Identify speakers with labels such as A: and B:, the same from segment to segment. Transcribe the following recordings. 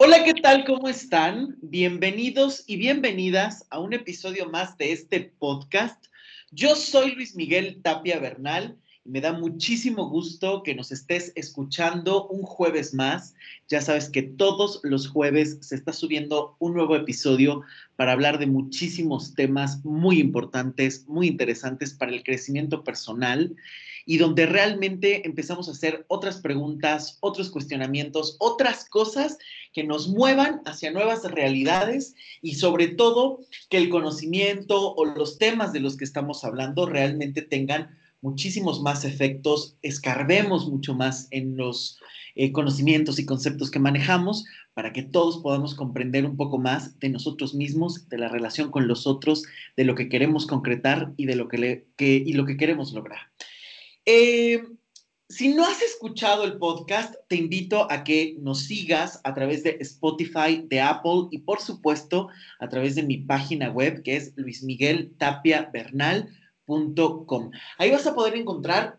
A: Hola, ¿qué tal? ¿Cómo están? Bienvenidos y bienvenidas a un episodio más de este podcast. Yo soy Luis Miguel Tapia Bernal me da muchísimo gusto que nos estés escuchando un jueves más. Ya sabes que todos los jueves se está subiendo un nuevo episodio para hablar de muchísimos temas muy importantes, muy interesantes para el crecimiento personal y donde realmente empezamos a hacer otras preguntas, otros cuestionamientos, otras cosas que nos muevan hacia nuevas realidades y sobre todo que el conocimiento o los temas de los que estamos hablando realmente tengan muchísimos más efectos, escarbemos mucho más en los eh, conocimientos y conceptos que manejamos para que todos podamos comprender un poco más de nosotros mismos, de la relación con los otros, de lo que queremos concretar y de lo que, y lo que queremos lograr. Eh, si no has escuchado el podcast, te invito a que nos sigas a través de Spotify, de Apple y por supuesto a través de mi página web que es Ahí vas a poder encontrar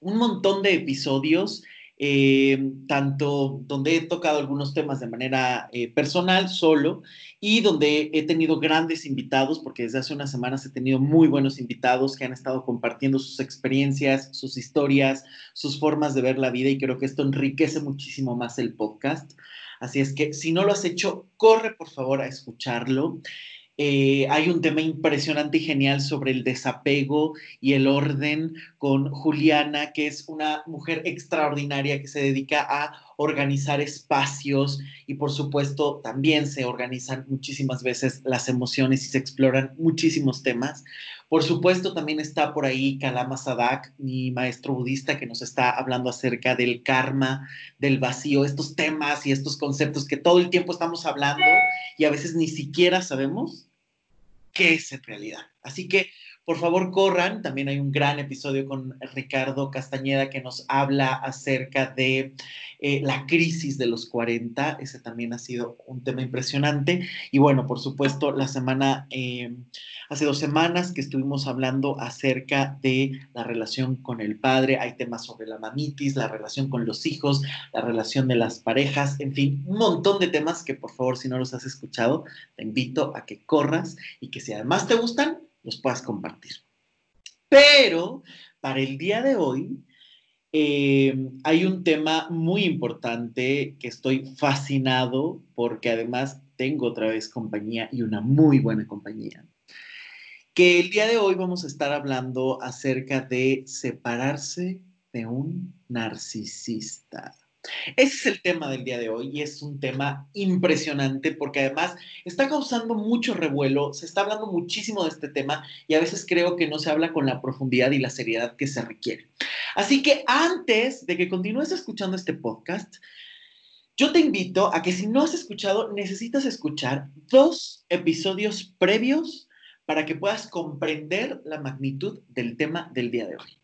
A: un montón de episodios eh, tanto donde he tocado algunos temas de manera eh, personal, solo, y donde he tenido grandes invitados, porque desde hace unas semanas he tenido muy buenos invitados que han estado compartiendo sus experiencias, sus historias, sus formas de ver la vida, y creo que esto enriquece muchísimo más el podcast. Así es que si no lo has hecho, corre por favor a escucharlo. Eh, hay un tema impresionante y genial sobre el desapego y el orden con Juliana, que es una mujer extraordinaria que se dedica a organizar espacios y por supuesto también se organizan muchísimas veces las emociones y se exploran muchísimos temas. Por supuesto también está por ahí Kalama Sadak, mi maestro budista, que nos está hablando acerca del karma, del vacío, estos temas y estos conceptos que todo el tiempo estamos hablando y a veces ni siquiera sabemos qué es en realidad. Así que, por favor, corran. También hay un gran episodio con Ricardo Castañeda que nos habla acerca de eh, la crisis de los 40. Ese también ha sido un tema impresionante. Y bueno, por supuesto, la semana, eh, hace dos semanas que estuvimos hablando acerca de la relación con el padre. Hay temas sobre la mamitis, la relación con los hijos, la relación de las parejas, en fin, un montón de temas que por favor, si no los has escuchado, te invito a que corras y que si además te gustan, los puedas compartir. Pero para el día de hoy eh, hay un tema muy importante que estoy fascinado porque además tengo otra vez compañía y una muy buena compañía. Que el día de hoy vamos a estar hablando acerca de separarse de un narcisista. Ese es el tema del día de hoy y es un tema impresionante porque además está causando mucho revuelo, se está hablando muchísimo de este tema y a veces creo que no se habla con la profundidad y la seriedad que se requiere. Así que antes de que continúes escuchando este podcast, yo te invito a que si no has escuchado, necesitas escuchar dos episodios previos para que puedas comprender la magnitud del tema del día de hoy.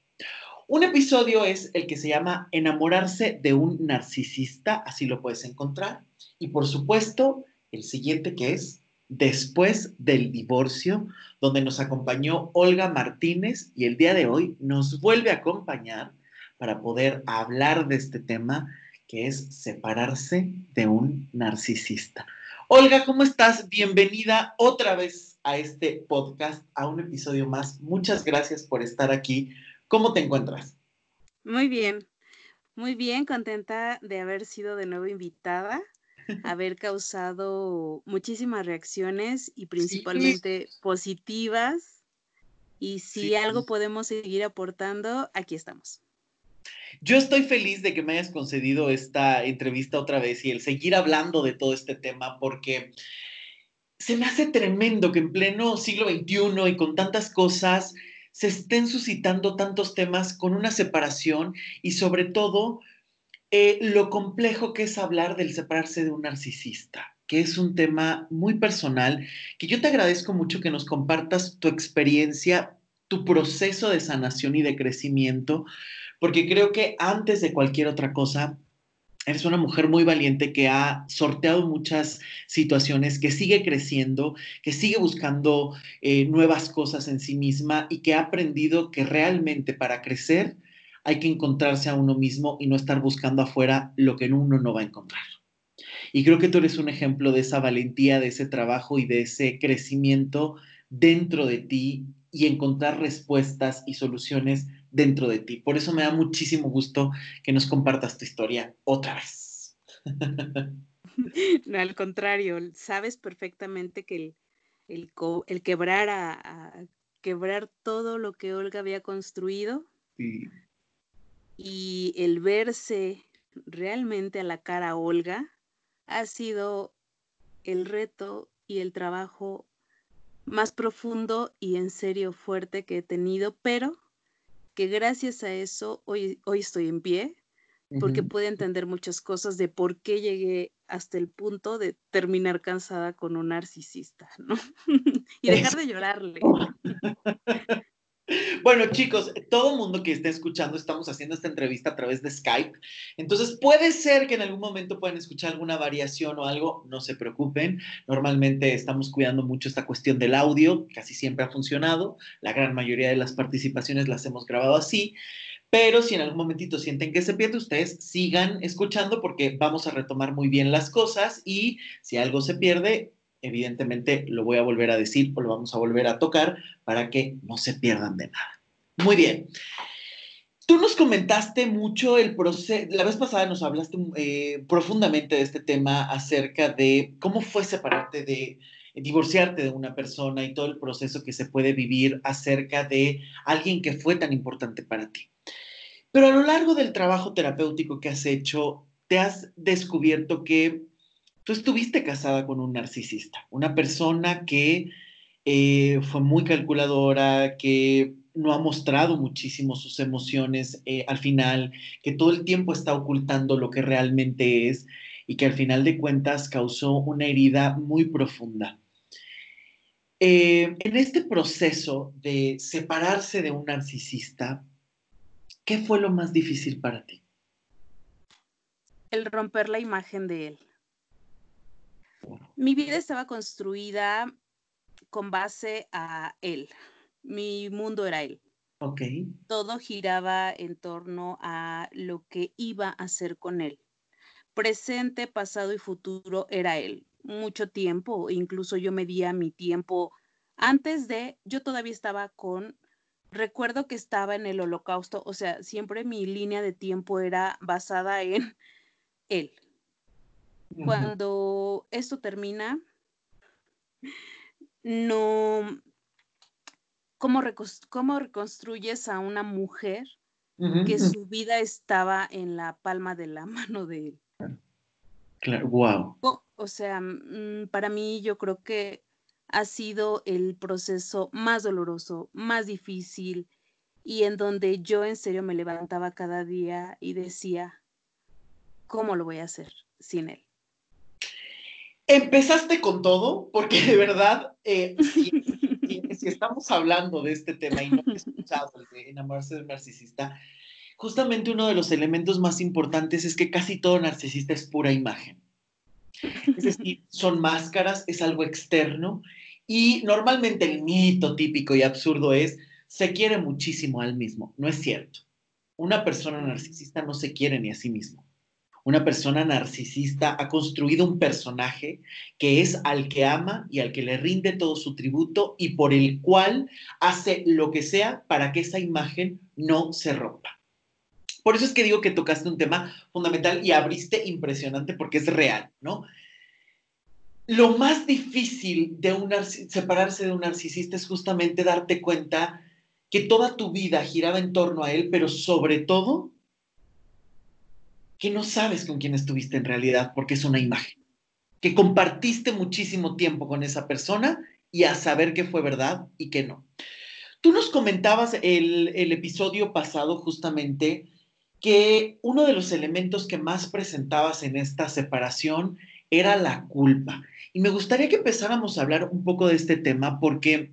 A: Un episodio es el que se llama Enamorarse de un narcisista, así lo puedes encontrar. Y por supuesto, el siguiente que es Después del divorcio, donde nos acompañó Olga Martínez y el día de hoy nos vuelve a acompañar para poder hablar de este tema que es separarse de un narcisista. Olga, ¿cómo estás? Bienvenida otra vez a este podcast, a un episodio más. Muchas gracias por estar aquí ¿Cómo te encuentras?
B: Muy bien, muy bien, contenta de haber sido de nuevo invitada, haber causado muchísimas reacciones y principalmente positivas. Y si algo podemos seguir aportando, aquí estamos.
A: Yo estoy feliz de que me hayas concedido esta entrevista otra vez y el seguir hablando de todo este tema porque se me hace tremendo que en pleno siglo XXI y con tantas cosas se estén suscitando tantos temas con una separación y sobre todo eh, lo complejo que es hablar del separarse de un narcisista, que es un tema muy personal, que yo te agradezco mucho que nos compartas tu experiencia, tu proceso de sanación y de crecimiento, porque creo que antes de cualquier otra cosa, Eres una mujer muy valiente que ha sorteado muchas situaciones, que sigue creciendo, que sigue buscando eh, nuevas cosas en sí misma y que ha aprendido que realmente para crecer hay que encontrarse a uno mismo y no estar buscando afuera lo que uno no va a encontrar. Y creo que tú eres un ejemplo de esa valentía, de ese trabajo y de ese crecimiento dentro de ti y encontrar respuestas y soluciones dentro de ti. Por eso me da muchísimo gusto que nos compartas tu historia otra vez.
B: No, al contrario, sabes perfectamente que el, el, quebrar a, quebrar todo lo que Olga había construido y el verse realmente a la cara Olga ha sido el reto y el trabajo más profundo y en serio fuerte que he tenido, pero que gracias a eso hoy, hoy estoy en pie, porque pude entender muchas cosas de por qué llegué hasta el punto de terminar cansada con un narcisista, ¿no? y dejar de llorarle.
A: Bueno, chicos, todo mundo que esté escuchando, estamos haciendo esta entrevista a través de Skype. Entonces, puede ser que en algún momento puedan escuchar alguna variación o algo, no se preocupen. Normalmente estamos cuidando mucho esta cuestión del audio, casi siempre ha funcionado. La gran mayoría de las participaciones las hemos grabado así. Pero si en algún momentito sienten que se pierde, ustedes sigan escuchando porque vamos a retomar muy bien las cosas y si algo se pierde, evidentemente lo voy a volver a decir o lo vamos a volver a tocar para que no se pierdan de nada. Muy bien. Tú nos comentaste mucho el proceso, la vez pasada nos hablaste eh, profundamente de este tema acerca de cómo fue separarte de, divorciarte de una persona y todo el proceso que se puede vivir acerca de alguien que fue tan importante para ti. Pero a lo largo del trabajo terapéutico que has hecho, te has descubierto que tú estuviste casada con un narcisista, una persona que eh, fue muy calculadora, que no ha mostrado muchísimo sus emociones eh, al final, que todo el tiempo está ocultando lo que realmente es y que al final de cuentas causó una herida muy profunda. Eh, en este proceso de separarse de un narcisista, ¿qué fue lo más difícil para ti?
B: El romper la imagen de él. Mi vida estaba construida con base a él. Mi mundo era él.
A: Ok.
B: Todo giraba en torno a lo que iba a hacer con él. Presente, pasado y futuro era él. Mucho tiempo, incluso yo medía mi tiempo antes de, yo todavía estaba con, recuerdo que estaba en el holocausto, o sea, siempre mi línea de tiempo era basada en él. Cuando esto termina, no, ¿cómo, reconstruyes a una mujer que su vida estaba en la palma de la mano de él?
A: Claro, wow.
B: O, sea, mm, para mí yo creo que ha sido el proceso más doloroso, más difícil y en donde yo en serio me levantaba cada día y decía, ¿cómo lo voy a hacer sin él?
A: Empezaste con todo, porque de verdad, eh, si, estamos hablando de este tema y no he escuchado el de enamorarse de un narcisista, justamente uno de los elementos más importantes es que casi todo narcisista es pura imagen. Es decir, son máscaras, es algo externo y normalmente el mito típico y absurdo es, se quiere muchísimo al mismo. No es cierto. Una persona narcisista no se quiere ni a sí mismo una persona narcisista ha construido un personaje que es al que ama y al que le rinde todo su tributo y por el cual hace lo que sea para que esa imagen no se rompa. Por eso es que digo que tocaste un tema fundamental y abriste impresionante porque es real, ¿no? Lo más difícil de separarse de un narcisista es justamente darte cuenta que toda tu vida giraba en torno a él, pero sobre todo que no sabes con quién estuviste en realidad porque es una imagen, que compartiste muchísimo tiempo con esa persona y a saber qué fue verdad y qué no. Tú nos comentabas el, el episodio pasado justamente que uno de los elementos que más presentabas en esta separación era la culpa. Y me gustaría que empezáramos a hablar un poco de este tema porque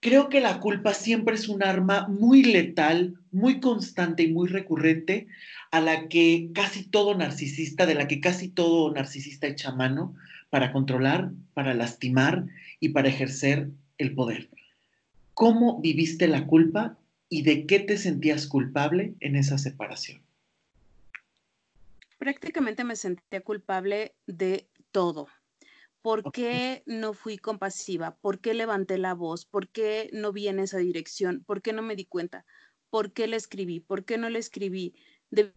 A: creo que la culpa siempre es un arma muy letal, muy constante y muy recurrente a la que casi todo narcisista, de la que casi todo narcisista echa mano para controlar, para lastimar y para ejercer el poder. ¿Cómo viviste la culpa y de qué te sentías culpable en esa separación?
B: Prácticamente me sentía culpable de todo. ¿Por qué no fui compasiva? ¿Por qué levanté la voz? ¿Por qué no vi en esa dirección? ¿Por qué no me di cuenta? ¿Por qué le escribí? ¿Por qué no le escribí? Debí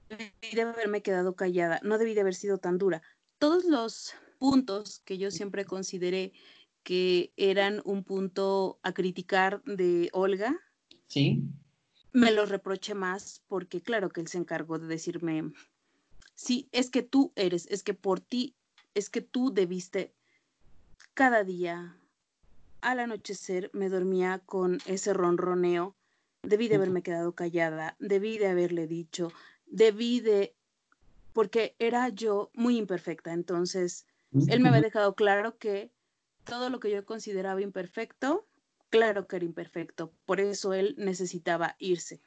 B: de haberme quedado callada, no debí de haber sido tan dura. Todos los puntos que yo siempre consideré que eran un punto a criticar de Olga,
A: sí.
B: me los reproché más porque claro que él se encargó de decirme, sí, es que tú eres, es que por ti, es que tú debiste cada día al anochecer me dormía con ese ronroneo, debí de haberme quedado callada, debí de haberle dicho, debí de, porque era yo muy imperfecta, entonces él me había dejado claro que todo lo que yo consideraba imperfecto, claro que era imperfecto. Por eso él necesitaba irse.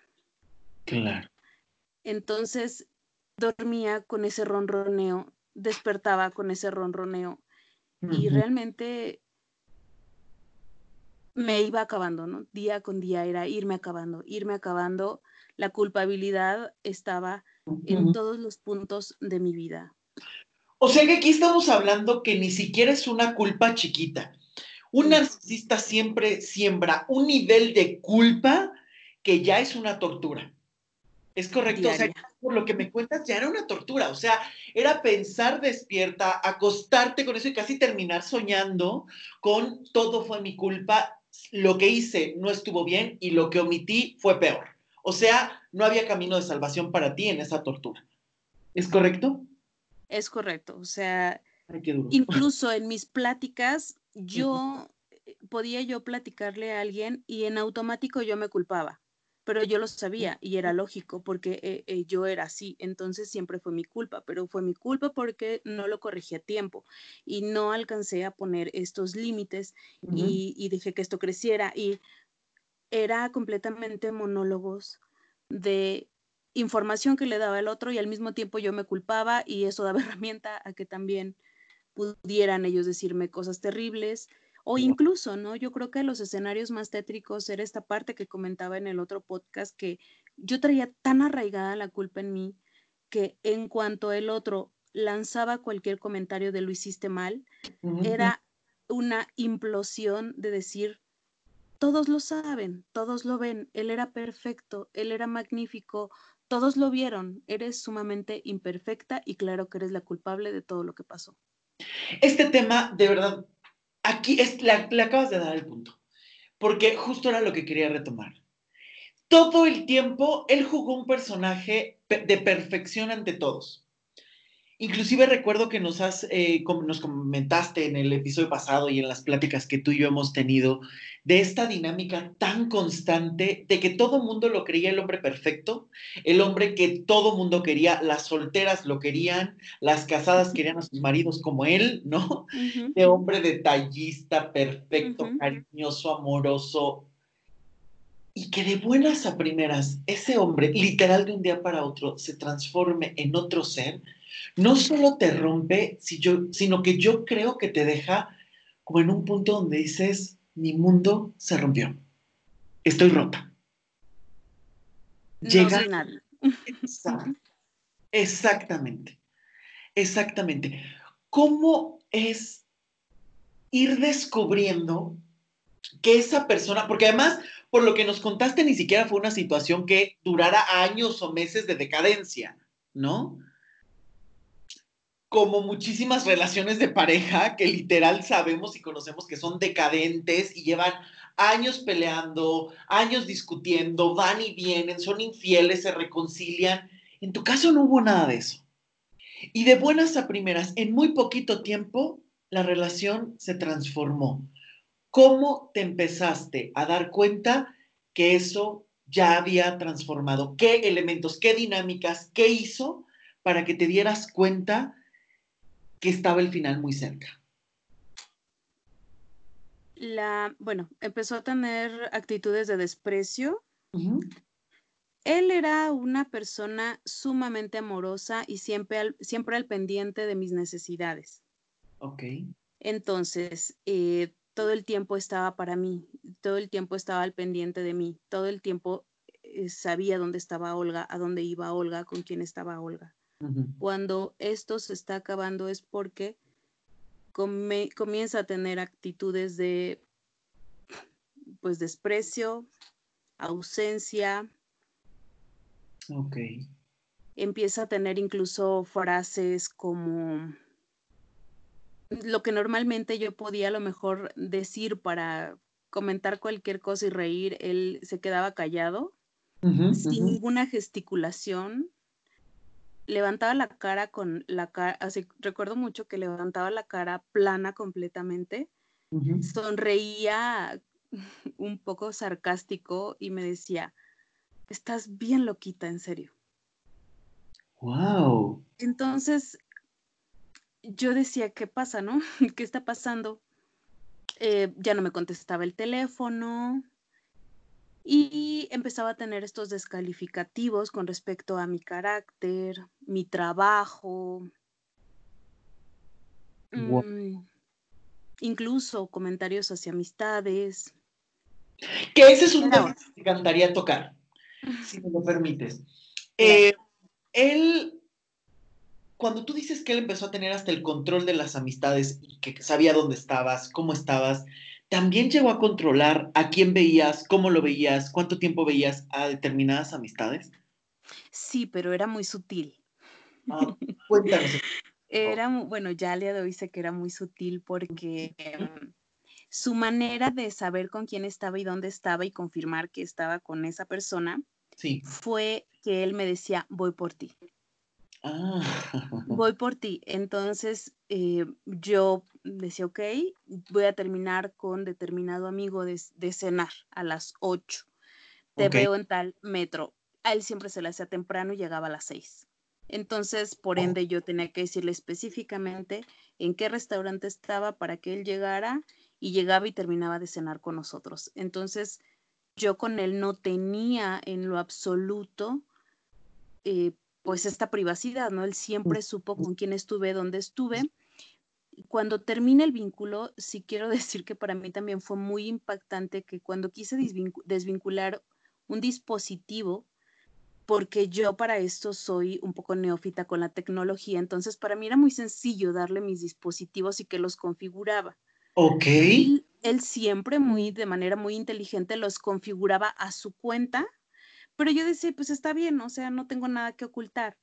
A: Claro.
B: Entonces dormía con ese ronroneo, despertaba con ese ronroneo y realmente me iba acabando, ¿no? Día con día era irme acabando, irme acabando. La culpabilidad estaba en todos los puntos de mi vida.
A: O sea que aquí estamos hablando que ni siquiera es una culpa chiquita. Un narcisista siempre siembra un nivel de culpa que ya es una tortura. ¿Es correcto? O sea, por lo que me cuentas, ya era una tortura. O sea, era pensar despierta, acostarte con eso y casi terminar soñando con todo fue mi culpa, lo que hice no estuvo bien y lo que omití fue peor. O sea, no había camino de salvación para ti en esa tortura. ¿Es correcto?
B: Es correcto, o sea, incluso en mis pláticas, yo podía yo platicarle a alguien y en automático yo me culpaba, pero yo lo sabía y era lógico porque eh, eh, yo era así, entonces siempre fue mi culpa, pero fue mi culpa porque no lo corregí a tiempo y no alcancé a poner estos límites y, y dejé que esto creciera y era completamente monólogos de información que le daba el otro y al mismo tiempo yo me culpaba y eso daba herramienta a que también pudieran ellos decirme cosas terribles o incluso, ¿no? Yo creo que los escenarios más tétricos era esta parte que comentaba en el otro podcast que yo traía tan arraigada la culpa en mí que en cuanto el otro lanzaba cualquier comentario de lo hiciste mal, era una implosión de decir, todos lo saben, todos lo ven, él era perfecto, él era magnífico, todos lo vieron, eres sumamente imperfecta y claro que eres la culpable de todo lo que pasó.
A: Este tema, de verdad, aquí es, le acabas de dar el punto, porque justo era lo que quería retomar. Todo el tiempo él jugó un personaje de perfección ante todos. Inclusive recuerdo que nos has, eh, nos comentaste en el episodio pasado y en las pláticas que tú y yo hemos tenido de esta dinámica tan constante de que todo mundo lo creía el hombre perfecto, el hombre que todo mundo quería, las solteras lo querían, las casadas querían a sus maridos como él, ¿no? De hombre detallista, perfecto, cariñoso, amoroso. Y que de buenas a primeras ese hombre, literal de un día para otro, se transforme en otro ser no solo te rompe, sino que yo creo que te deja como en un punto donde dices, mi mundo se rompió, estoy rota.
B: Llega.
A: Exactamente, exactamente. ¿Cómo es ir descubriendo que esa persona, porque además, por lo que nos contaste, ni siquiera fue una situación que durara años o meses de decadencia, ¿no? Como muchísimas relaciones de pareja que literal sabemos y conocemos que son decadentes y llevan años peleando, años discutiendo, van y vienen, son infieles, se reconcilian. En tu caso no hubo nada de eso. Y de buenas a primeras, en muy poquito tiempo, la relación se transformó. ¿Cómo te empezaste a dar cuenta que eso ya había transformado? ¿Qué elementos, qué dinámicas, qué hizo para que te dieras cuenta que estaba el final muy cerca.
B: La, bueno, empezó a tener actitudes de desprecio. Él era una persona sumamente amorosa y siempre al, siempre al pendiente de mis necesidades.
A: Ok.
B: Entonces, eh, todo el tiempo estaba para mí, todo el tiempo estaba al pendiente de mí, todo el tiempo eh, sabía dónde estaba Olga, a dónde iba Olga, con quién estaba Olga. Cuando esto se está acabando es porque comienza a tener actitudes de pues desprecio, ausencia.
A: Ok.
B: Empieza a tener incluso frases como lo que normalmente yo podía a lo mejor decir para comentar cualquier cosa y reír, él se quedaba callado, sin ninguna gesticulación. Levantaba la cara con la cara, así recuerdo mucho que levantaba la cara plana completamente, sonreía un poco sarcástico y me decía, estás bien loquita, en serio.
A: Wow.
B: Entonces, yo decía, ¿qué pasa, no? ¿Qué está pasando? Eh, ya no me contestaba el teléfono y empezaba a tener estos descalificativos con respecto a mi carácter, mi trabajo, mm, incluso comentarios hacia amistades.
A: Que ese es un tema que me encantaría tocar, si me lo permites. Eh, él cuando tú dices que él empezó a tener hasta el control de las amistades y que sabía dónde estabas, cómo estabas, también llegó a controlar a quién veías, cómo lo veías, cuánto tiempo veías a determinadas amistades.
B: Sí, pero era muy sutil.
A: Ah, cuéntanos.
B: era, bueno, ya le doy sé que era muy sutil porque em, su manera de saber con quién estaba y dónde estaba y confirmar que estaba con esa persona
A: sí.
B: fue que él me decía, voy por ti.
A: Ah.
B: Voy por ti. Entonces eh, yo decía, ok, voy a terminar con determinado amigo de, cenar a las 8. Te veo en tal metro. A él siempre se le hacía temprano y llegaba a las 6. Entonces, por oh. ende, yo tenía que decirle específicamente en qué restaurante estaba para que él llegara y llegaba y terminaba de cenar con nosotros. Entonces, yo con él no tenía en lo absoluto eh, pues esta privacidad, ¿no? Él siempre supo con quién estuve, dónde estuve. Cuando termina el vínculo, sí quiero decir que para mí también fue muy impactante que cuando quise desvincular un dispositivo, porque yo para esto soy un poco neófita con la tecnología, entonces para mí era muy sencillo darle mis dispositivos y que los configuraba.
A: Ok.
B: él siempre muy, de manera muy inteligente, los configuraba a su cuenta pero yo decía, pues está bien, o sea, no tengo nada que ocultar.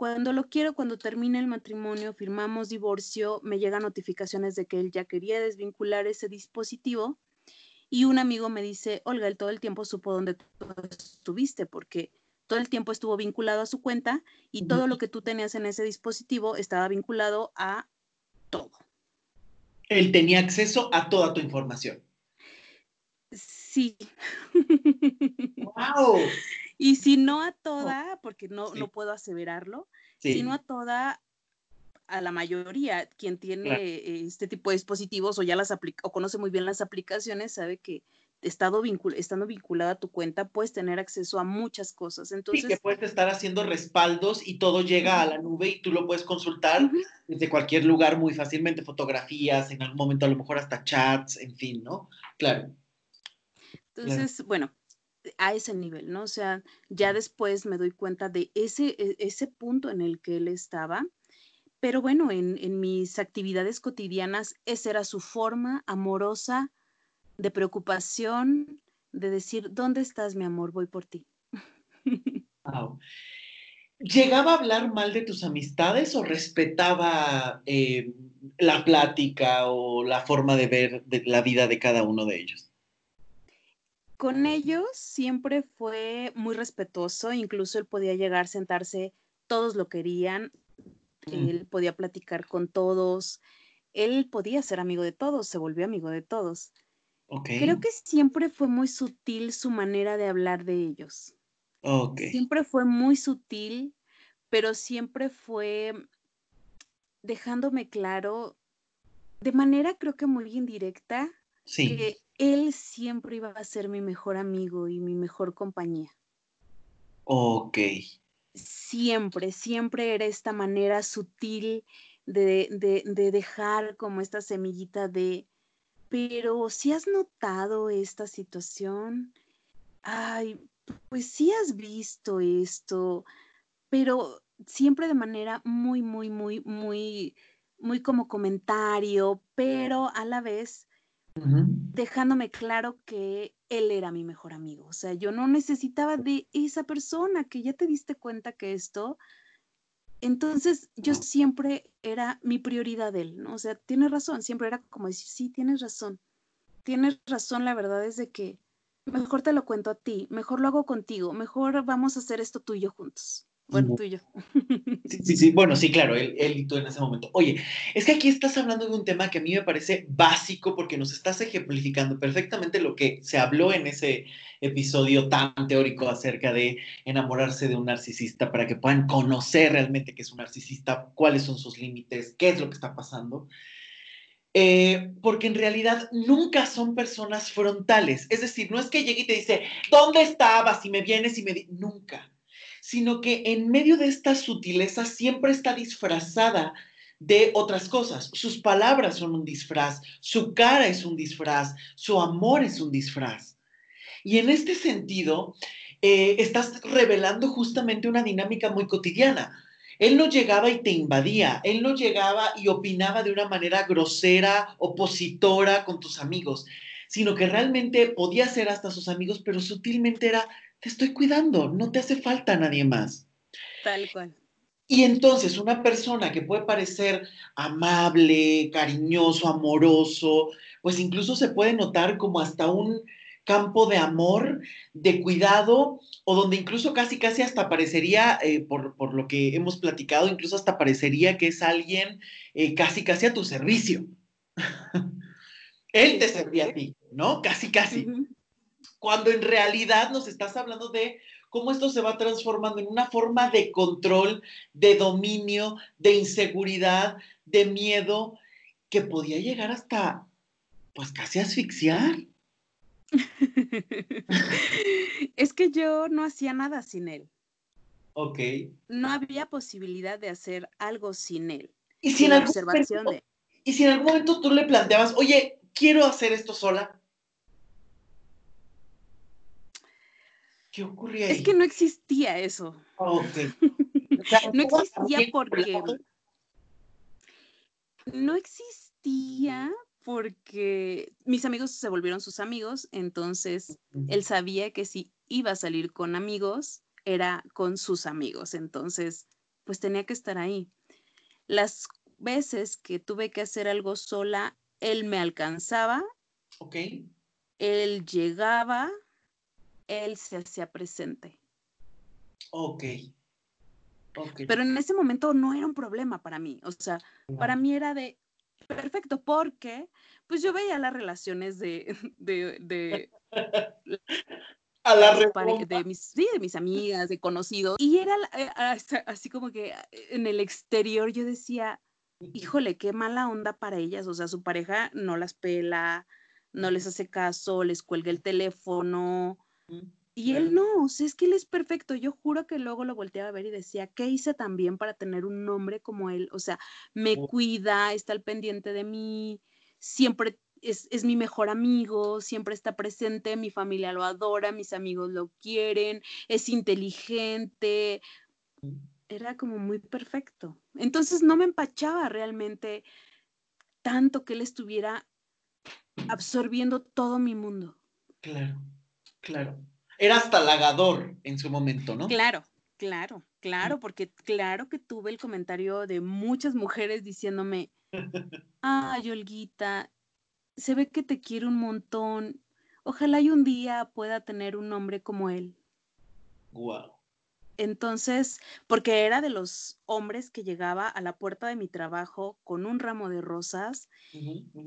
B: Cuando lo quiero, cuando termine el matrimonio, firmamos divorcio, me llegan notificaciones de que él ya quería desvincular ese dispositivo y un amigo me dice, Olga, él todo el tiempo supo dónde tú estuviste porque todo el tiempo estuvo vinculado a su cuenta y todo lo que tú tenías en ese dispositivo estaba vinculado a todo.
A: Él tenía acceso a toda tu información.
B: Sí.
A: ¡Wow!
B: Y si no a toda, porque no, no puedo aseverarlo, sino a toda, a la mayoría, quien tiene este tipo de dispositivos o ya las aplica o conoce muy bien las aplicaciones, sabe que estado estando vinculada a tu cuenta, puedes tener acceso a muchas cosas. Entonces,
A: sí, que puedes estar haciendo respaldos y todo llega a la nube y tú lo puedes consultar desde cualquier lugar muy fácilmente, fotografías, en algún momento a lo mejor hasta chats, en fin, ¿no? Claro.
B: Entonces, bueno, a ese nivel, ¿no? O sea, ya después me doy cuenta de ese, e, ese punto en el que él estaba, pero bueno, en, en mis actividades cotidianas, esa era su forma amorosa de preocupación, de decir, ¿dónde estás, mi amor? Voy por ti.
A: Wow. ¿Llegaba a hablar mal de tus amistades o respetaba eh, la plática o la forma de ver la vida de cada uno de ellos?
B: Con ellos siempre fue muy respetuoso, incluso él podía llegar, sentarse, todos lo querían, mm. él podía platicar con todos, él podía ser amigo de todos, se volvió amigo de todos. Creo que siempre fue muy sutil su manera de hablar de ellos. Siempre fue muy sutil, pero siempre fue dejándome claro, de manera creo que muy indirecta, que él siempre iba a ser mi mejor amigo y mi mejor compañía.
A: Ok.
B: Siempre, siempre era esta manera sutil de, dejar como esta semillita de, pero si has notado esta situación, ay, pues sí has visto esto, pero siempre de manera muy, muy, muy, muy, muy como comentario, pero a la vez dejándome claro que él era mi mejor amigo. O sea, yo no necesitaba de esa persona que ya te diste cuenta que esto. Entonces, yo siempre era mi prioridad de él, ¿no? O sea, tienes razón, siempre era como decir, sí, tienes razón. Tienes razón, la verdad es de que mejor te lo cuento a ti, mejor lo hago contigo, mejor vamos a hacer esto tú y yo juntos. Bueno, tú y yo.
A: Sí, sí, sí, bueno, sí, claro, él, él, y tú en ese momento. Oye, es que aquí estás hablando de un tema que a mí me parece básico porque nos estás ejemplificando perfectamente lo que se habló en ese episodio tan teórico acerca de enamorarse de un narcisista para que puedan conocer realmente qué es un narcisista, cuáles son sus límites, qué es lo que está pasando. Eh, porque en realidad nunca son personas frontales. Es decir, no es que llegue y te dice, ¿dónde estabas? Y me vienes y me... Nunca sino que en medio de esta sutileza siempre está disfrazada de otras cosas. Sus palabras son un disfraz, su cara es un disfraz, su amor es un disfraz. Y en este sentido, eh, estás revelando justamente una dinámica muy cotidiana. Él no llegaba y te invadía, él no llegaba y opinaba de una manera grosera, opositora con tus amigos, sino que realmente podía ser hasta sus amigos, pero sutilmente era, te estoy cuidando, no te hace falta nadie más.
B: Tal cual.
A: Y entonces una persona que puede parecer amable, cariñoso, amoroso, pues incluso se puede notar como hasta un campo de amor, de cuidado, o donde incluso casi, casi hasta parecería, eh, por, lo que hemos platicado, incluso hasta parecería que es alguien eh, casi, casi a tu servicio. Él te servía a ti, ¿no? Casi, casi cuando en realidad nos estás hablando de cómo esto se va transformando en una forma de control, de dominio, de inseguridad, de miedo, que podía llegar hasta, pues casi asfixiar.
B: es que yo no hacía nada sin él.
A: Ok.
B: No había posibilidad de hacer algo sin él.
A: Y si, en algún, momento, y si en algún momento tú le planteabas, oye, quiero hacer esto sola, ¿Qué ocurría
B: Es que no existía eso. no existía porque... No existía porque mis amigos se volvieron sus amigos, entonces él sabía que si iba a salir con amigos, era con sus amigos, entonces pues tenía que estar ahí. Las veces que tuve que hacer algo sola, él me alcanzaba.
A: Ok.
B: Él llegaba, él se hacía presente.
A: Ok.
B: Pero en ese momento no era un problema para mí. O sea, para mí era de perfecto, porque pues yo veía las relaciones de, de, de
A: a la
B: de mis, sí, de mis amigas, de conocidos. Y era eh, así como que en el exterior yo decía, híjole, qué mala onda para ellas. O sea, su pareja no las pela, no les hace caso, les cuelga el teléfono, y él no, o sea, es que él es perfecto. Yo juro que luego lo volteaba a ver y decía, ¿qué hice también para tener un hombre como él? O sea, me oh. cuida, está al pendiente de mí, siempre es, es, mi mejor amigo, siempre está presente, mi familia lo adora, mis amigos lo quieren, es inteligente. Era como muy perfecto. Entonces no me empachaba realmente tanto que él estuviera absorbiendo todo mi mundo.
A: Claro. Claro. Era hasta halagador en su momento, ¿no?
B: Claro, claro, claro, porque claro que tuve el comentario de muchas mujeres diciéndome, ay, Olguita, se ve que te quiere un montón. Ojalá y un día pueda tener un hombre como él.
A: Wow.
B: Entonces, porque era de los hombres que llegaba a la puerta de mi trabajo con un ramo de rosas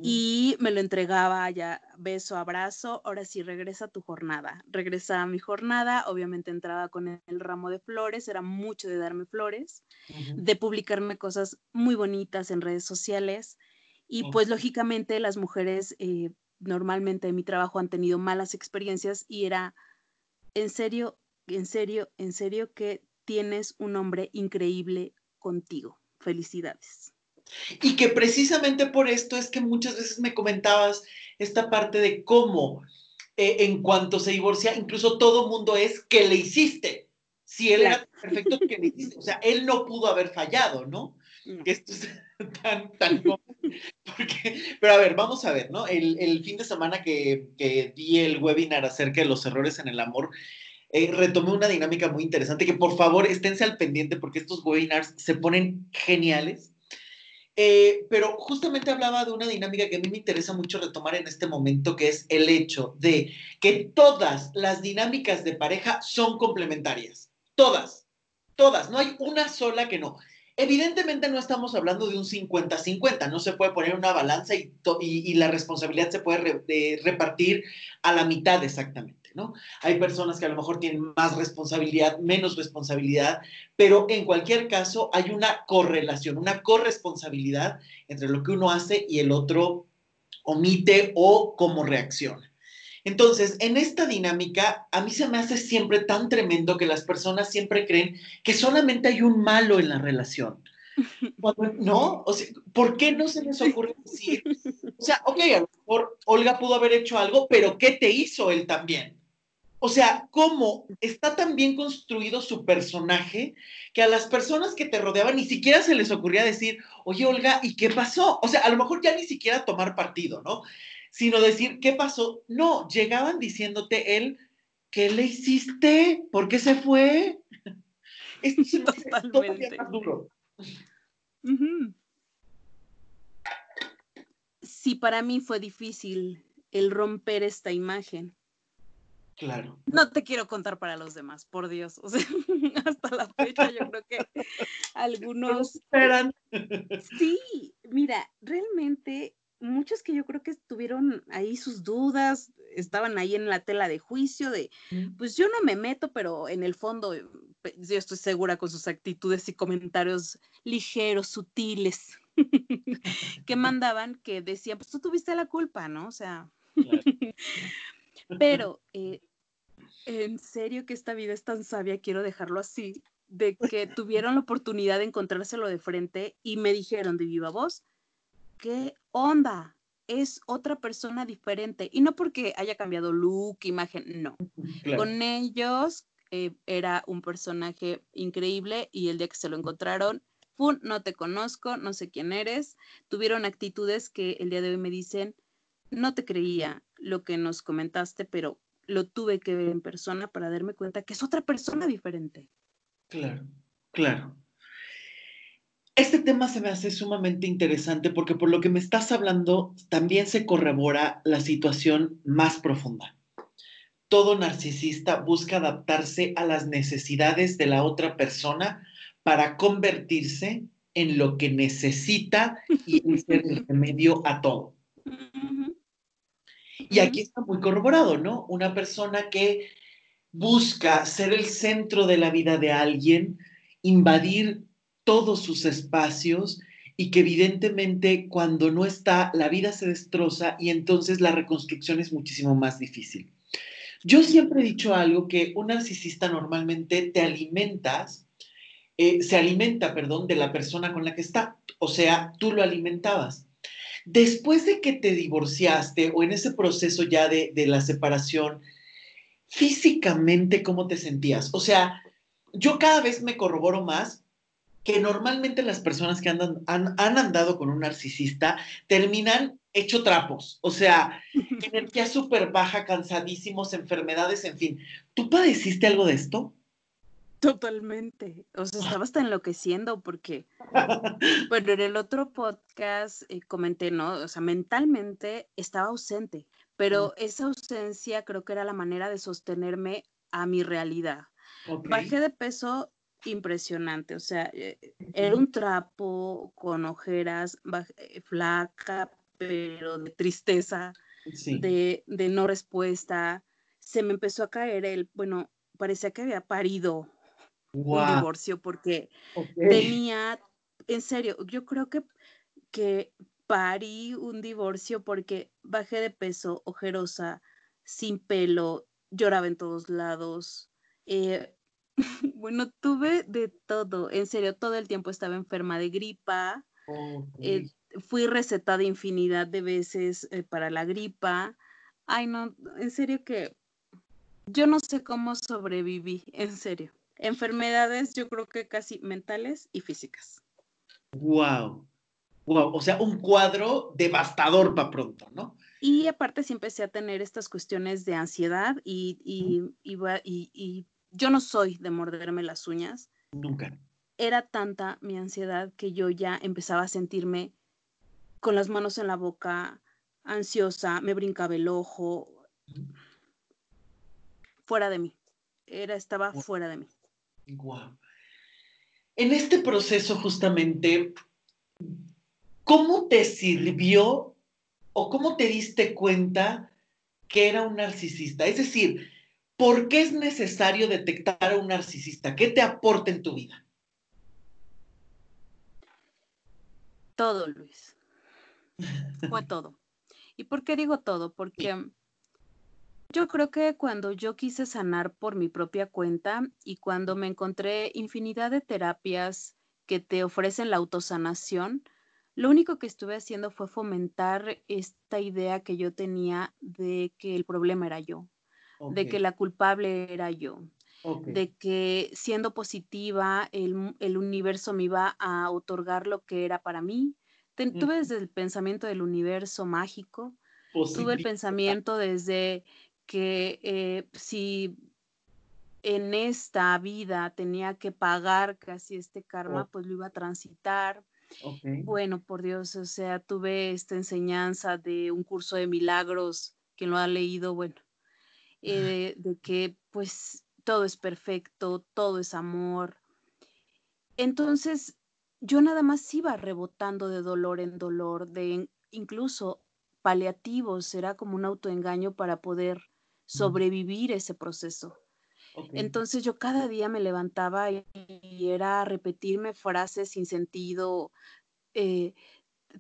B: y me lo entregaba ya, beso, abrazo, ahora sí regresa a tu jornada. Regresa a mi jornada, obviamente entraba con el, ramo de flores, era mucho de darme flores, de publicarme cosas muy bonitas en redes sociales y pues lógicamente las mujeres eh, normalmente en mi trabajo han tenido malas experiencias y era, en serio, en serio, en serio que tienes un hombre increíble contigo. Felicidades.
A: Y que precisamente por esto es que muchas veces me comentabas esta parte de cómo eh, en cuanto se divorcia, incluso todo mundo es que le hiciste. si él era perfecto que le dice, o sea, él no pudo haber fallado, ¿no? Que esto es tan, tan porque, pero a ver, vamos a ver, ¿no? El, el fin de semana que, que, di el webinar acerca de los errores en el amor, eh, retomé una dinámica muy interesante que por favor esténse al pendiente porque estos webinars se ponen geniales. Eh, pero justamente hablaba de una dinámica que a mí me interesa mucho retomar en este momento, que es el hecho de que todas las dinámicas de pareja son complementarias. Todas, todas, no hay una sola que no. Evidentemente no estamos hablando de un 50-50, no se puede poner una balanza y, la responsabilidad se puede repartir a la mitad exactamente, ¿no? Hay personas que a lo mejor tienen más responsabilidad, menos responsabilidad, pero en cualquier caso hay una correlación, una corresponsabilidad entre lo que uno hace y el otro omite o cómo reacciona. Entonces, en esta dinámica, a mí se me hace siempre tan tremendo que las personas siempre creen que solamente hay un malo en la relación. ¿No? O sea, ¿por qué no se les ocurre decir? O sea, ok, a lo mejor Olga pudo haber hecho algo, pero ¿qué te hizo él también? O sea, cómo está tan bien construido su personaje que a las personas que te rodeaban ni siquiera se les ocurría decir, oye, Olga, ¿y qué pasó? O sea, a lo mejor ya ni siquiera tomar partido, ¿no? sino decir, ¿qué pasó? No, llegaban diciéndote él, ¿qué le hiciste? ¿Por qué se fue?
B: Esto es Totalmente. más duro. Sí, para mí fue difícil el romper esta imagen.
A: Claro.
B: No te quiero contar para los demás, por Dios. O sea, hasta la fecha yo creo que algunos...
A: Esperan.
B: Sí, mira, realmente muchos que yo creo que tuvieron ahí sus dudas, estaban ahí en la tela de juicio de, pues yo no me meto, pero en el fondo yo estoy segura con sus actitudes y comentarios ligeros, sutiles, que mandaban, que decían, pues tú tuviste la culpa, ¿no? O sea, pero eh, en serio que esta vida es tan sabia, quiero dejarlo así, de que tuvieron la oportunidad de encontrárselo de frente y me dijeron de viva voz, ¿qué onda? Es otra persona diferente. Y no porque haya cambiado look, imagen, no. Con ellos eh, era un personaje increíble y el día que se lo encontraron, ¡pum! No te conozco, no sé quién eres. Tuvieron actitudes que el día de hoy me dicen, no te creía lo que nos comentaste, pero lo tuve que ver en persona para darme cuenta que es otra persona diferente.
A: Claro, claro. Este tema se me hace sumamente interesante porque por lo que me estás hablando también se corrobora la situación más profunda. Todo narcisista busca adaptarse a las necesidades de la otra persona para convertirse en lo que necesita y ser el remedio a todo. Y aquí está muy corroborado, ¿no? Una persona que busca ser el centro de la vida de alguien, invadir todos sus espacios y que evidentemente cuando no está, la vida se destroza y entonces la reconstrucción es muchísimo más difícil. Yo siempre he dicho algo que un narcisista normalmente te alimentas, eh, se alimenta, perdón, de la persona con la que está, o sea, tú lo alimentabas. Después de que te divorciaste o en ese proceso ya de, de la separación, físicamente, ¿cómo te sentías? O sea, yo cada vez me corroboro más que normalmente las personas que andan, han, andado con un narcisista terminan hecho trapos, o sea, energía súper baja, cansadísimos, enfermedades, en fin. ¿Tú padeciste algo de esto?
B: Totalmente. O sea, estaba hasta enloqueciendo porque, bueno, en el otro podcast eh, comenté, ¿no? O sea, mentalmente estaba ausente, pero esa ausencia creo que era la manera de sostenerme a mi realidad. Bajé de peso impresionante, o sea, eh, era un trapo con ojeras, eh, flaca, pero de tristeza, de, no respuesta. Se me empezó a caer el, bueno, parecía que había parido un divorcio porque tenía, en serio, yo creo que, que parí un divorcio porque bajé de peso, ojerosa, sin pelo, lloraba en todos lados. Eh, bueno, tuve de todo, en serio, todo el tiempo estaba enferma de gripa, eh, fui recetada infinidad de veces eh, para la gripa. Ay, no, en serio que yo no sé cómo sobreviví, en serio. Enfermedades, yo creo que casi mentales y físicas.
A: Wow. Wow, o sea, un cuadro devastador para pronto, ¿no?
B: Y aparte sí empecé a tener estas cuestiones de ansiedad y, y, y, yo no soy de morderme las uñas.
A: Nunca.
B: Era tanta mi ansiedad que yo ya empezaba a sentirme con las manos en la boca, ansiosa, me brincaba el ojo, fuera de mí. Era, estaba fuera de mí.
A: Wow. En este proceso justamente, ¿cómo te sirvió o cómo te diste cuenta que era un narcisista? Es decir, ¿por qué es necesario detectar a un narcisista? ¿Qué te aporta en tu vida?
B: Todo, Luis. Fue todo. ¿Y por qué digo todo? Porque yo creo que cuando yo quise sanar por mi propia cuenta y cuando me encontré infinidad de terapias que te ofrecen la autosanación, lo único que estuve haciendo fue fomentar esta idea que yo tenía de que el problema era yo, de que la culpable era yo, de que siendo positiva el, universo me iba a otorgar lo que era para mí. tuve desde el pensamiento del universo mágico, tuve el pensamiento desde que eh, si en esta vida tenía que pagar casi este karma, pues lo iba a transitar. Bueno, por Dios, o sea, tuve esta enseñanza de un curso de milagros, quien lo ha leído, bueno, eh, de, que pues todo es perfecto, todo es amor. Entonces, yo nada más iba rebotando de dolor en dolor, de incluso paliativos, era como un autoengaño para poder sobrevivir ese proceso. Entonces yo cada día me levantaba y, era repetirme frases sin sentido, eh,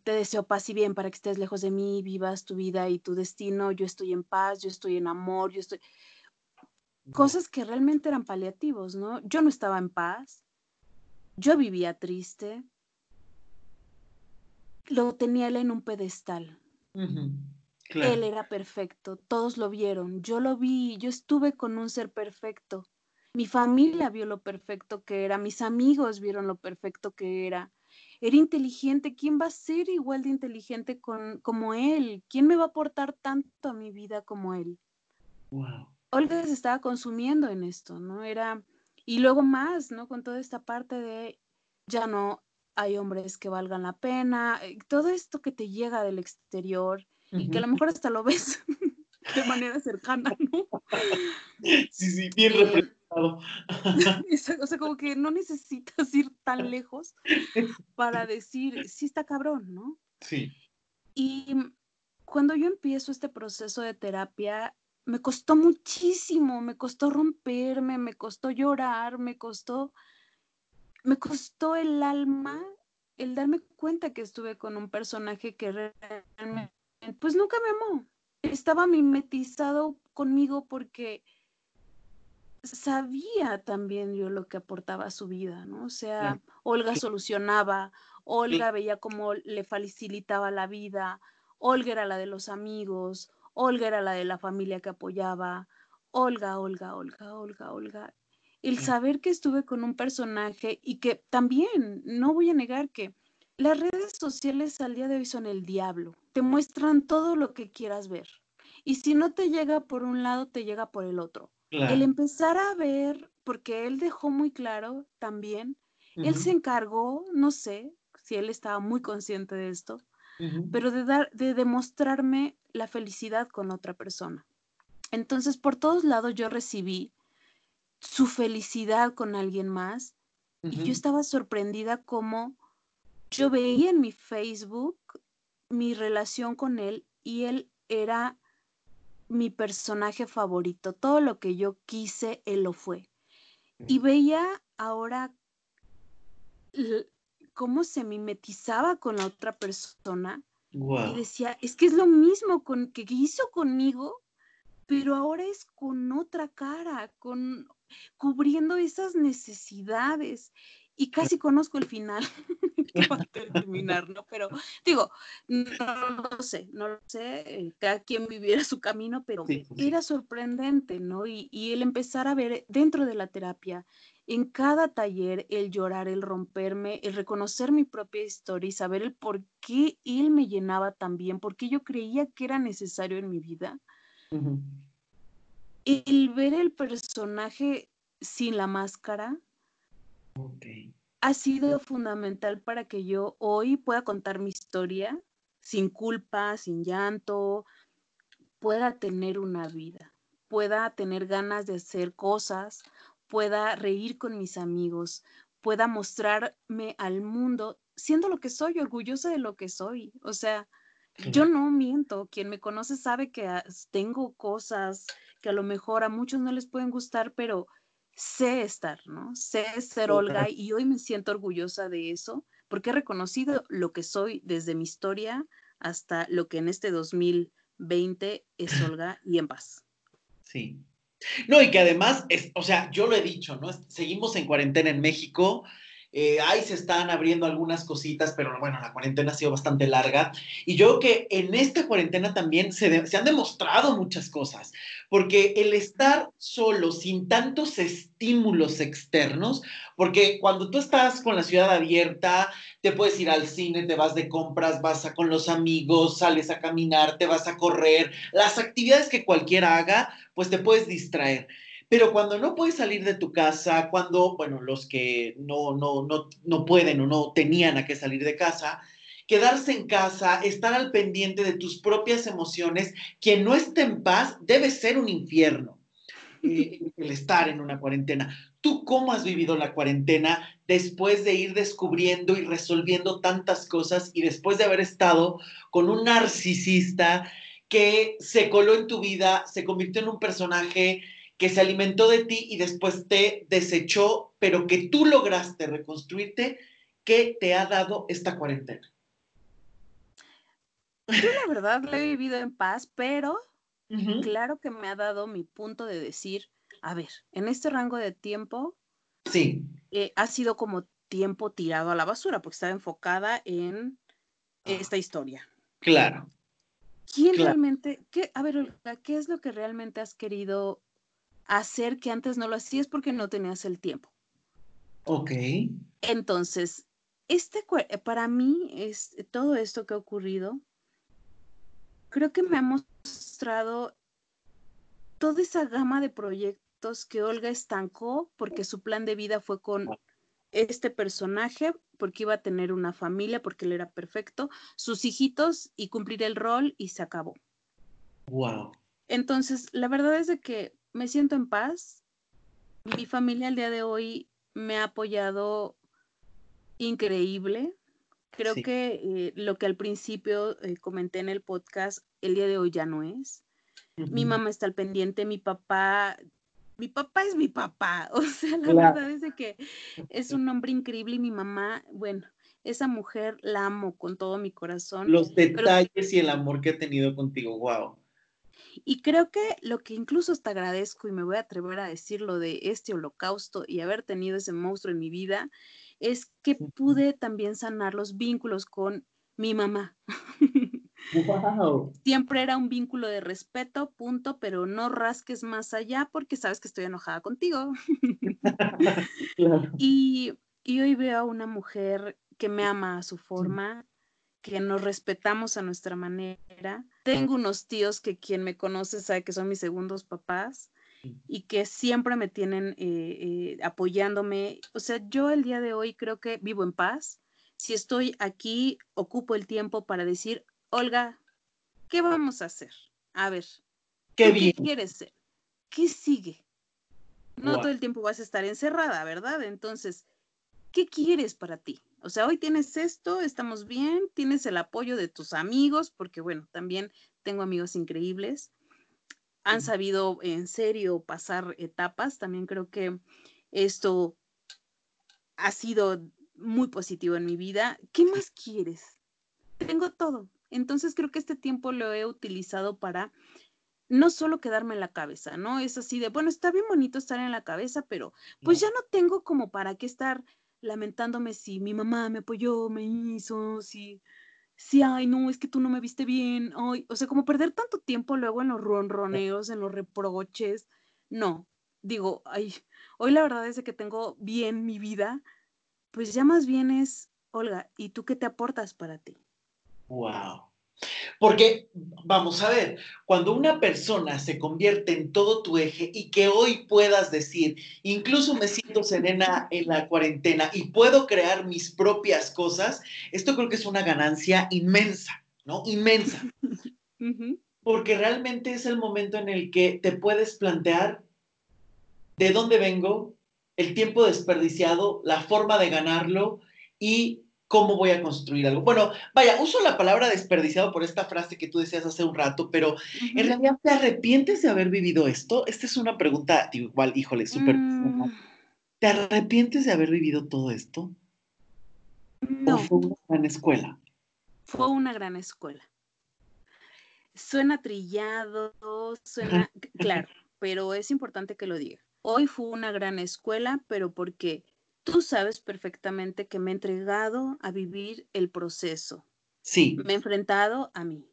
B: te deseo paz y bien para que estés lejos de mí, vivas tu vida y tu destino, yo estoy en paz, yo estoy en amor, yo estoy... Cosas que realmente eran paliativos, ¿no? Yo no estaba en paz, yo vivía triste, lo tenía él en un pedestal. Él era perfecto, todos lo vieron, yo lo vi, yo estuve con un ser perfecto. Mi familia vio lo perfecto que era, mis amigos vieron lo perfecto que era. Era inteligente, ¿quién va a ser igual de inteligente con, como él? ¿Quién me va a aportar tanto a mi vida como él? Wow. Olga se estaba consumiendo en esto, ¿no? Era, y luego más, ¿no? Con toda esta parte de ya no hay hombres que valgan la pena, eh, todo esto que te llega del exterior, y que a lo mejor hasta lo ves de manera cercana, ¿no?
A: Sí, sí, bien representado.
B: o sea, como que no necesitas ir tan lejos para decir, sí está cabrón, ¿no?
A: Sí.
B: Y cuando yo empiezo este proceso de terapia, me costó muchísimo, me costó romperme, me costó llorar, me costó, me costó el alma el darme cuenta que estuve con un personaje que realmente pues nunca me amó. Estaba mimetizado conmigo porque sabía también yo lo que aportaba a su vida, ¿no? O sea, Olga solucionaba, Olga veía cómo le facilitaba la vida, Olga era la de los amigos, Olga era la de la familia que apoyaba, Olga, Olga, Olga, Olga, Olga. El saber que estuve con un personaje y que también, no voy a negar que las redes sociales al día de hoy son el diablo. Te muestran todo lo que quieras ver. Y si no te llega por un lado, te llega por el otro. El empezar a ver, porque él dejó muy claro también, él se encargó, no sé si él estaba muy consciente de esto, pero de, dar, de demostrarme la felicidad con otra persona. Entonces, por todos lados yo recibí su felicidad con alguien más y yo estaba sorprendida como yo veía en mi Facebook mi relación con él y él era mi personaje favorito. Todo lo que yo quise, él lo fue. Y veía ahora cómo se mimetizaba con la otra persona. Y decía, es que es lo mismo con, que hizo conmigo, pero ahora es con otra cara, con cubriendo esas necesidades y casi conozco el final que va a terminar, ¿no? Pero digo, no lo sé, no lo sé, eh, cada quien viviera su camino, pero era sorprendente, ¿no? Y, y, el empezar a ver dentro de la terapia en cada taller, el llorar, el romperme, el reconocer mi propia historia y saber el por qué él me llenaba tan bien, por qué yo creía que era necesario en mi vida. El ver el personaje sin la máscara ha sido fundamental para que yo hoy pueda contar mi historia sin culpa, sin llanto, pueda tener una vida, pueda tener ganas de hacer cosas, pueda reír con mis amigos, pueda mostrarme al mundo siendo lo que soy, orgullosa de lo que soy. O sea, yo no miento, quien me conoce sabe que tengo cosas que a lo mejor a muchos no les pueden gustar, pero sé estar, ¿no? Sé ser Olga y hoy me siento orgullosa de eso porque he reconocido lo que soy desde mi historia hasta lo que en este 2020 es Olga y en paz.
A: Sí. No, y que además, es, o sea, yo lo he dicho, ¿no? Seguimos en cuarentena en México eh, ahí se están abriendo algunas cositas, pero bueno, la cuarentena ha sido bastante larga. Y yo creo que en esta cuarentena también se, han demostrado muchas cosas, porque el estar solo, sin tantos estímulos externos, porque cuando tú estás con la ciudad abierta, te puedes ir al cine, te vas de compras, vas con los amigos, sales a caminar, te vas a correr, las actividades que cualquiera haga, pues te puedes distraer. Pero cuando no puedes salir de tu casa, cuando, bueno, los que no, no, no, no pueden o no tenían a qué salir de casa, quedarse en casa, estar al pendiente de tus propias emociones, quien no esté en paz debe ser un infierno. Eh, el estar en una cuarentena. ¿Tú cómo has vivido la cuarentena después de ir descubriendo y resolviendo tantas cosas y después de haber estado con un narcisista que se coló en tu vida, se convirtió en un personaje que se alimentó de ti y después te desechó, pero que tú lograste reconstruirte, ¿qué te ha dado esta cuarentena?
B: Yo la verdad la he vivido en paz, pero claro que me ha dado mi punto de decir, a ver, en este rango de tiempo,
A: sí.
B: Eh, ha sido como tiempo tirado a la basura, porque estaba enfocada en esta historia.
A: Claro.
B: ¿Quién realmente, qué, a ver, qué es lo que realmente has querido hacer que antes no lo hacías porque no tenías el tiempo.
A: Ok.
B: Entonces, este, eh, para mí, es, todo esto que ha ocurrido, creo que me ha mostrado toda esa gama de proyectos que Olga estancó porque su plan de vida fue con este personaje, porque iba a tener una familia, porque él era perfecto, sus hijitos y cumplir el rol y se acabó.
A: Wow.
B: Entonces, la verdad es de que me siento en paz. Mi familia al día de hoy me ha apoyado increíble. Creo que eh, lo que al principio eh, comenté en el podcast, el día de hoy ya no es. Mi mamá está al pendiente, mi papá, mi papá es mi papá. O sea, la verdad es que es un hombre increíble y mi mamá, bueno, esa mujer la amo con todo mi corazón.
A: Los detalles y el amor que ha tenido contigo, wow.
B: Y creo que lo que incluso hasta agradezco y me voy a atrever a decirlo de este holocausto y haber tenido ese monstruo en mi vida, es que pude también sanar los vínculos con mi mamá. Siempre era un vínculo de respeto, punto, pero no rasques más allá porque sabes que estoy enojada contigo. y, y, hoy veo a una mujer que me ama a su forma, que nos respetamos a nuestra manera. Tengo unos tíos que quien me conoce sabe que son mis segundos papás y que siempre me tienen eh, eh, apoyándome. O sea, yo el día de hoy creo que vivo en paz. Si estoy aquí, ocupo el tiempo para decir, Olga, ¿qué vamos a hacer? A ver,
A: ¿qué,
B: quieres ser? ¿Qué sigue? No todo el tiempo vas a estar encerrada, ¿verdad? Entonces, ¿qué quieres para ti? O sea, hoy tienes esto, estamos bien, tienes el apoyo de tus amigos, porque bueno, también tengo amigos increíbles. Han sabido en serio pasar etapas. También creo que esto ha sido muy positivo en mi vida. ¿Qué más quieres? Tengo todo. Entonces creo que este tiempo lo he utilizado para no solo quedarme en la cabeza, ¿no? Es así de, bueno, está bien bonito estar en la cabeza, pero pues ya no tengo como para qué estar lamentándome si mi mamá me apoyó, me hizo, si, si, ay, no, es que tú no me viste bien, ay, o sea, como perder tanto tiempo luego en los ronroneos, en los reproches, no. digo, ay, hoy la verdad es que tengo bien mi vida, pues ya más bien es, Olga, ¿y tú qué te aportas para ti?
A: Wow. Porque, vamos a ver, cuando una persona se convierte en todo tu eje y que hoy puedas decir, incluso me siento serena en la cuarentena y puedo crear mis propias cosas, esto creo que es una ganancia inmensa, ¿no? Inmensa. Porque realmente es el momento en el que te puedes plantear de dónde vengo, el tiempo desperdiciado, la forma de ganarlo y cómo voy a construir algo. Bueno, vaya, uso la palabra desperdiciado por esta frase que tú decías hace un rato, pero en realidad, ¿te arrepientes de haber vivido esto? Esta es una pregunta igual, híjole, súper... Mm. ¿Te arrepientes de haber vivido todo esto?
B: No.
A: fue una gran escuela?
B: Fue una gran escuela. Suena trillado, suena, claro, pero es importante que lo diga. Hoy fue una gran escuela, pero porque Tú sabes perfectamente que me he entregado a vivir el proceso.
A: Sí.
B: Me he enfrentado a mí.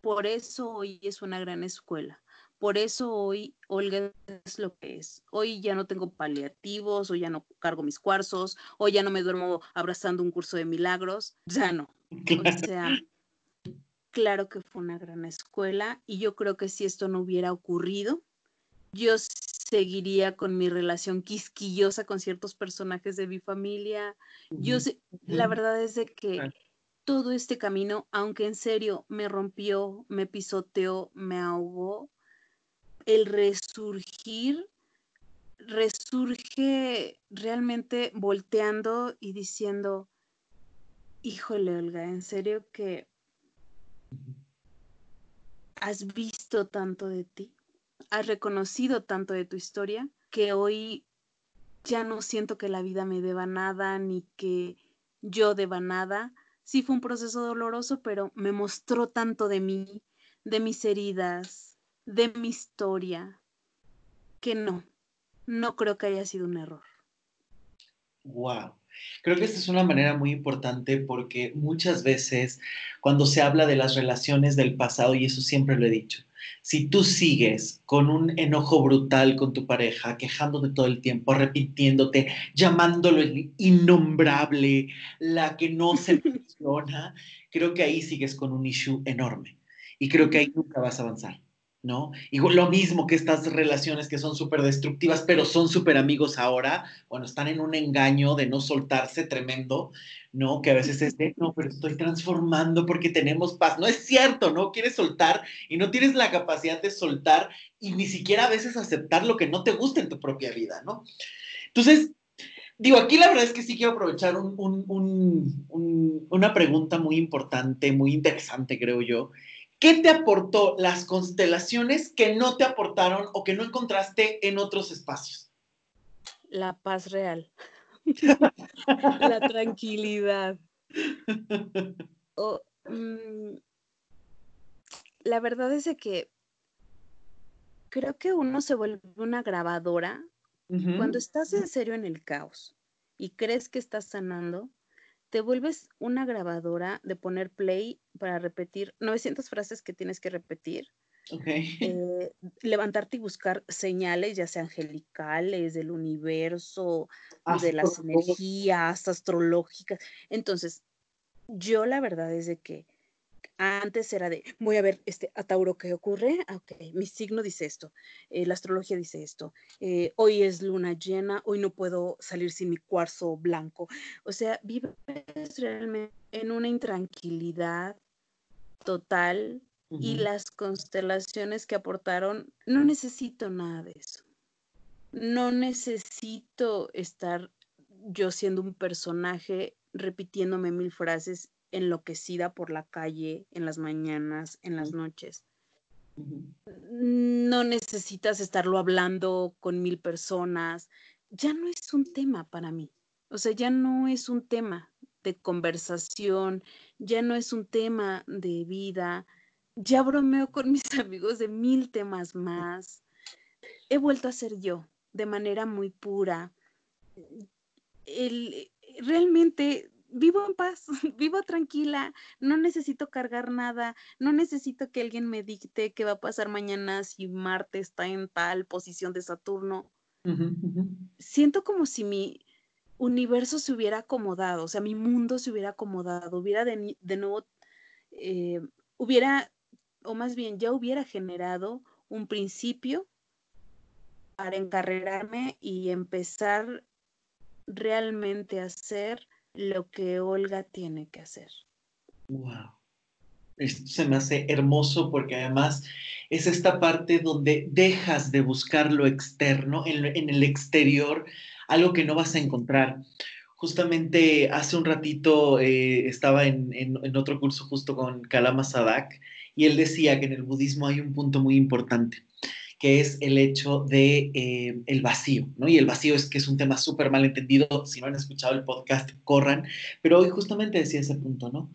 B: Por eso hoy es una gran escuela. Por eso hoy Olga es lo que es. Hoy ya no tengo paliativos, hoy ya no cargo mis cuarzos, hoy ya no me duermo abrazando un curso de milagros. Ya no. O sea, claro que fue una gran escuela y yo creo que si esto no hubiera ocurrido, yo seguiría con mi relación quisquillosa con ciertos personajes de mi familia. Yo sé, la verdad es de que todo este camino, aunque en serio me rompió, me pisoteó, me ahogó, el resurgir resurge realmente volteando y diciendo, híjole Olga, en serio que has visto tanto de ti has reconocido tanto de tu historia que hoy ya no siento que la vida me deba nada ni que yo deba nada. Sí fue un proceso doloroso, pero me mostró tanto de mí, de mis heridas, de mi historia, que no, no creo que haya sido un error.
A: Wow. Creo que esta es una manera muy importante porque muchas veces cuando se habla de las relaciones del pasado, y eso siempre lo he dicho, si tú sigues con un enojo brutal con tu pareja, quejándote todo el tiempo, repitiéndote, llamándolo innombrable, la que no se funciona, creo que ahí sigues con un issue enorme. Y creo que ahí nunca vas a avanzar. ¿No? Y lo mismo que estas relaciones que son súper destructivas, pero son súper amigos ahora, bueno, están en un engaño de no soltarse tremendo, ¿no? Que a veces es de, no, pero estoy transformando porque tenemos paz. No es cierto, ¿no? Quieres soltar y no tienes la capacidad de soltar y ni siquiera a veces aceptar lo que no te gusta en tu propia vida, ¿no? Entonces, digo, aquí la verdad es que sí quiero aprovechar una pregunta muy importante, muy interesante, creo yo, ¿Qué te aportó las constelaciones que no te aportaron o que no encontraste en otros espacios?
B: La paz real. la tranquilidad. Mm, la verdad es que creo que uno se vuelve una grabadora cuando estás en serio en el caos y crees que estás sanando te vuelves una grabadora de poner play para repetir 900 frases que tienes que repetir. Eh, levantarte y buscar señales, ya sean angelicales, del universo, de las energías astrológicas. Entonces, yo la verdad es de que antes era de, voy a ver, este, a Tauro, ¿qué ocurre? Ah, ok, mi signo dice esto, eh, la astrología dice esto, eh, hoy es luna llena, hoy no puedo salir sin mi cuarzo blanco. O sea, vives realmente en una intranquilidad total y las constelaciones que aportaron, no necesito nada de eso. No necesito estar yo siendo un personaje repitiéndome mil frases enloquecida por la calle en las mañanas, en las noches. No necesitas estarlo hablando con mil personas. Ya no es un tema para mí. O sea, ya no es un tema de conversación, ya no es un tema de vida. Ya bromeo con mis amigos de mil temas más. He vuelto a ser yo de manera muy pura. El, realmente vivo en paz, vivo tranquila, no necesito cargar nada, no necesito que alguien me dicte qué va a pasar mañana si Marte está en tal posición de Saturno. siento como si mi universo se hubiera acomodado, o sea, mi mundo se hubiera acomodado, hubiera de, nuevo, eh, hubiera, o más bien ya hubiera generado un principio para encarrerarme y empezar realmente a hacer lo que Olga tiene que hacer.
A: Wow. Esto se me hace hermoso porque además es esta parte donde dejas de buscar lo externo, en, el exterior, algo que no vas a encontrar. Justamente hace un ratito eh, estaba en, en, otro curso justo con Kalama Sadak y él decía que en el budismo hay un punto muy importante que es el hecho de eh, el vacío, ¿no? Y el vacío es que es un tema súper mal entendido, si no han escuchado el podcast, corran, pero hoy justamente decía ese punto, ¿no?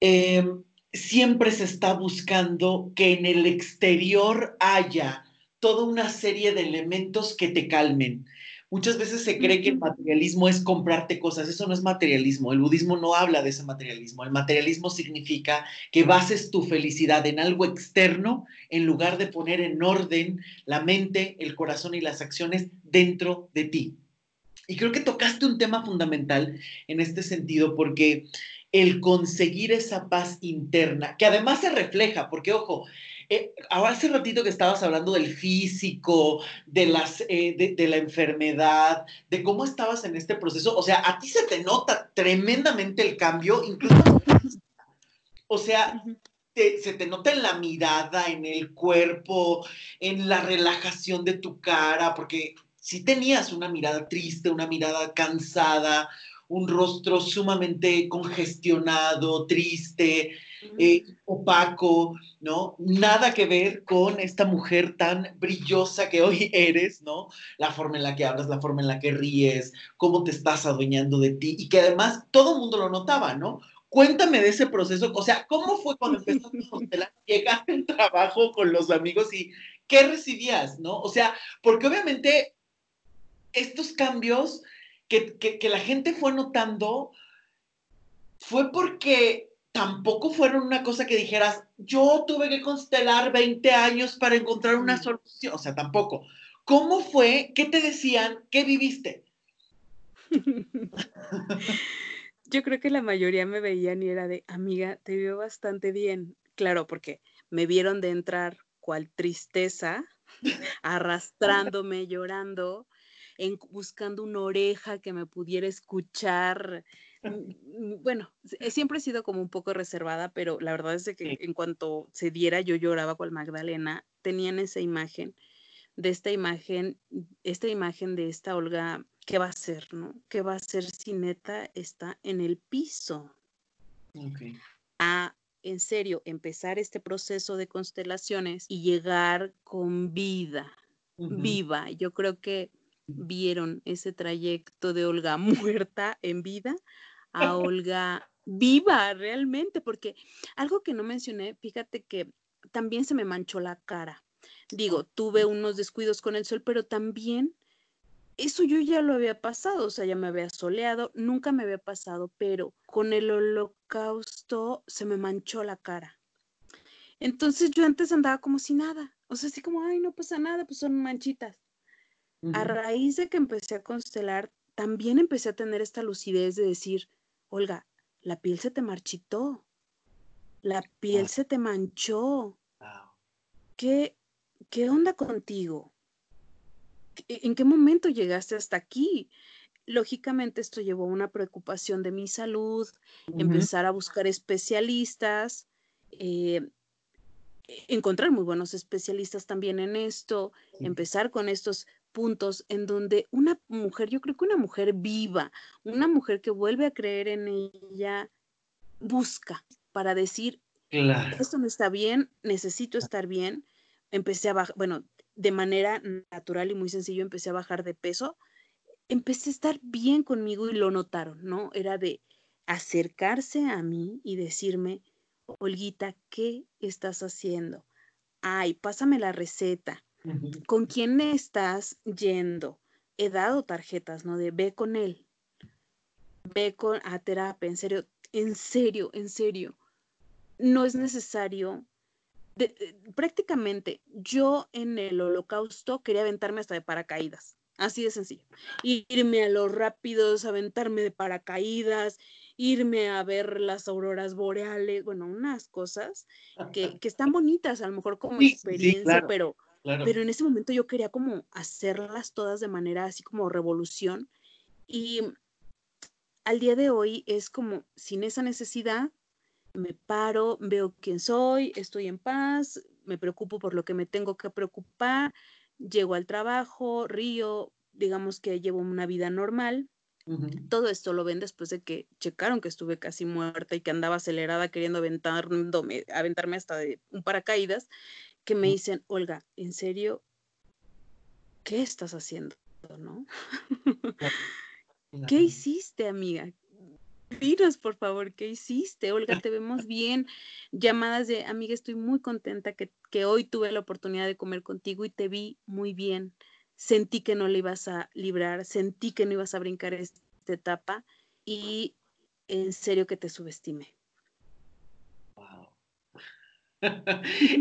A: Em, siempre se está buscando que en el exterior haya toda una serie de elementos que te calmen. Muchas veces se cree que el materialismo es comprarte cosas. Eso no es materialismo. El budismo no habla de ese materialismo. El materialismo significa que bases tu felicidad en algo externo en lugar de poner en orden la mente, el corazón y las acciones dentro de ti. Y creo que tocaste un tema fundamental en este sentido porque el conseguir esa paz interna, que además se refleja, porque ojo, eh, hace ratito que estabas hablando del físico, de, las, eh, de, la enfermedad, de cómo estabas en este proceso, o sea, a ti se te nota tremendamente el cambio, incluso, o sea, se te nota en la mirada, en el cuerpo, en la relajación de tu cara, porque si tenías una mirada triste, una mirada cansada, un rostro sumamente congestionado, triste, eh, opaco, ¿no? Nada que ver con esta mujer tan brillosa que hoy eres, ¿no? La forma en la que hablas, la forma en la que ríes, cómo te estás adueñando de ti y que además todo el mundo lo notaba, ¿no? Cuéntame de ese proceso, o sea, ¿cómo fue cuando empezaste a? Llegaste al trabajo con los amigos y ¿qué recibías, no? O sea, porque obviamente estos cambios que, la gente fue notando fue porque tampoco fueron una cosa que dijeras, yo tuve que constelar 20 años para encontrar una solución, o sea, tampoco. ¿Cómo fue? ¿Qué te decían? ¿Qué viviste?
B: Yo creo que la mayoría me veían y era de, amiga, te veo bastante bien. Claro, porque me vieron de entrar cual tristeza, arrastrándome, llorando, en, buscando una oreja que me pudiera escuchar. Mm, mm, bueno, eh, siempre he sido como un poco reservada, pero la verdad es que en cuanto se diera yo lloraba con Magdalena, tenían esa imagen de esta imagen, esta imagen de esta Olga, ¿qué va a hacer, no? ¿Qué va a hacer si neta está en el piso? A, en serio, empezar este proceso de constelaciones y llegar con vida, viva. Yo creo que vieron ese trayecto de Olga muerta en vida a Olga viva realmente, porque algo que no mencioné, fíjate que también se me manchó la cara. Digo, tuve unos descuidos con el sol, pero también eso yo ya lo había pasado, o sea, ya me había soleado, nunca me había pasado, pero con el holocausto se me manchó la cara. Entonces yo antes andaba como si nada, o sea, así como, ay, no pasa nada, pues son manchitas. A raíz de que empecé a constelar, también empecé a tener esta lucidez de decir, Olga, la piel se te marchitó, la piel se te manchó. ¿Qué, ¿Qué onda contigo? ¿En qué momento llegaste hasta aquí? Lógicamente esto llevó a una preocupación de mi salud, empezar a buscar especialistas, eh, encontrar muy buenos especialistas también en esto, empezar con estos puntos en donde una mujer, yo creo que una mujer viva, una mujer que vuelve a creer en ella, busca para decir, esto no está bien, necesito estar bien. Empecé a bajar, bueno, de manera natural y muy sencillo, empecé a bajar de peso. Empecé a estar bien conmigo y lo notaron, ¿no? Era de acercarse a mí y decirme, Olguita, ¿qué estás haciendo? Ay, pásame la receta ¿Con quién estás yendo? He dado tarjetas, ¿no? De ve con él. Ve con a terapia, en serio, en serio, en serio. No es necesario eh, prácticamente yo en el holocausto quería aventarme hasta de paracaídas, así de sencillo. Irme a los rápidos, aventarme de paracaídas, irme a ver las auroras boreales, bueno, unas cosas que, están bonitas a lo mejor como experiencia, pero, pero en ese momento yo quería como hacerlas todas de manera así como revolución. Y al día de hoy es como sin esa necesidad, me paro, veo quién soy, estoy en paz, me preocupo por lo que me tengo que preocupar, llego al trabajo, río, digamos que llevo una vida normal. Todo esto lo ven después de que checaron que estuve casi muerta y que andaba acelerada queriendo aventarme, aventarme hasta de un paracaídas, que me dicen, Olga, ¿en serio? ¿Qué estás haciendo? ¿No? ¿Qué hiciste, amiga? Dinos, por favor, ¿qué hiciste? Olga, te vemos bien. Llamadas de, amiga, estoy muy contenta que, que hoy tuve la oportunidad de comer contigo y te vi muy bien. Sentí que no le ibas a librar, sentí que no ibas a brincar esta etapa y en serio que te subestimé.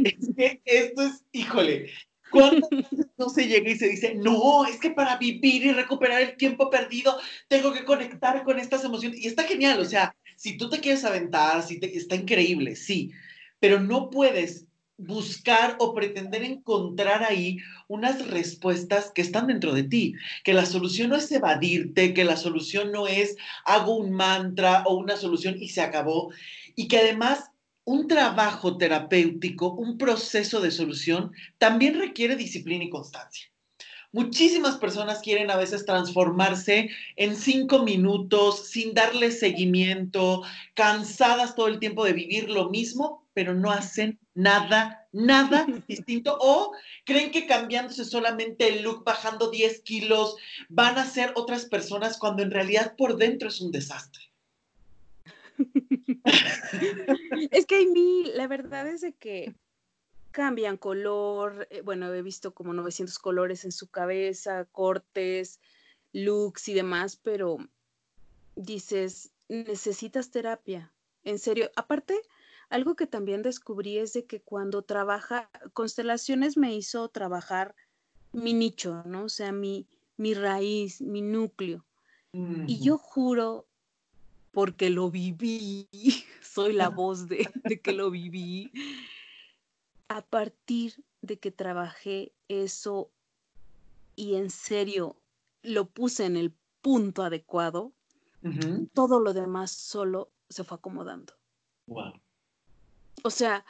A: Es que esto es, híjole, ¿Cuántas veces no se llega y se dice, no, es que para vivir y recuperar el tiempo perdido tengo que conectar con estas emociones? Y está genial, o sea, si tú te quieres aventar, si te, está increíble, sí, pero no puedes buscar o pretender encontrar ahí unas respuestas que están dentro de ti, que la solución no es evadirte, que la solución no es hago un mantra o una solución y se acabó, y que además un trabajo terapéutico, un proceso de solución, también requiere disciplina y constancia. Muchísimas personas quieren a veces transformarse en cinco minutos sin darle seguimiento, cansadas todo el tiempo de vivir lo mismo, pero no hacen nada, nada distinto. O creen que cambiándose solamente el look, bajando 10 kilos, van a ser otras personas cuando en realidad por dentro es un desastre.
B: es que en mí, la verdad es de que cambian color, eh, bueno, he visto como 900 colores en su cabeza, cortes, looks y demás, pero dices, necesitas terapia, en serio. Aparte, algo que también descubrí es de que cuando trabaja, Constelaciones me hizo trabajar mi nicho, ¿no? O sea, mi, mi raíz, mi núcleo. Y yo juro porque lo viví, soy la voz de, que lo viví. A partir de que trabajé eso y en serio lo puse en el punto adecuado, todo lo demás solo se fue acomodando.
A: Wow.
B: O sea,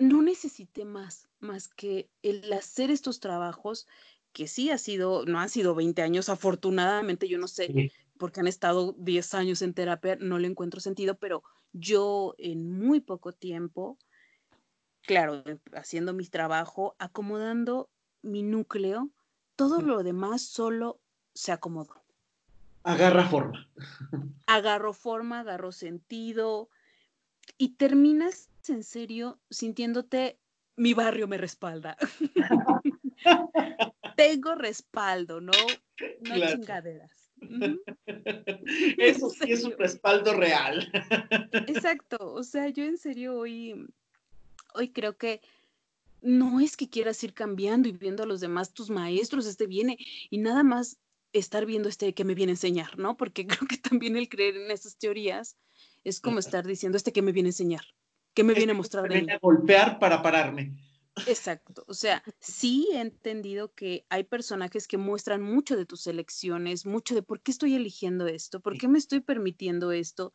B: no necesité más, más que el hacer estos trabajos, que sí ha sido, no han sido 20 años, afortunadamente, yo no sé porque han estado 10 años en terapia, no le encuentro sentido, pero yo en muy poco tiempo, claro, haciendo mi trabajo, acomodando mi núcleo, todo lo demás solo se acomodó.
A: Agarra forma.
B: Agarró forma, agarró sentido y terminas en serio sintiéndote, mi barrio me respalda. Tengo respaldo, ¿no? No chingaderas.
A: Eso sí es un respaldo real.
B: Exacto, o sea, yo en serio hoy, hoy creo que no es que quieras ir cambiando y viendo a los demás, tus maestros, este viene, y nada más estar viendo este que me viene a enseñar, ¿no? Porque creo que también el creer en esas teorías es como estar diciendo este que me viene a enseñar, que me viene a mostrar
A: de mí. a golpear para pararme.
B: Exacto, o sea, sí he entendido que hay personajes que muestran mucho de tus elecciones, mucho de por qué estoy eligiendo esto, por qué me estoy permitiendo esto,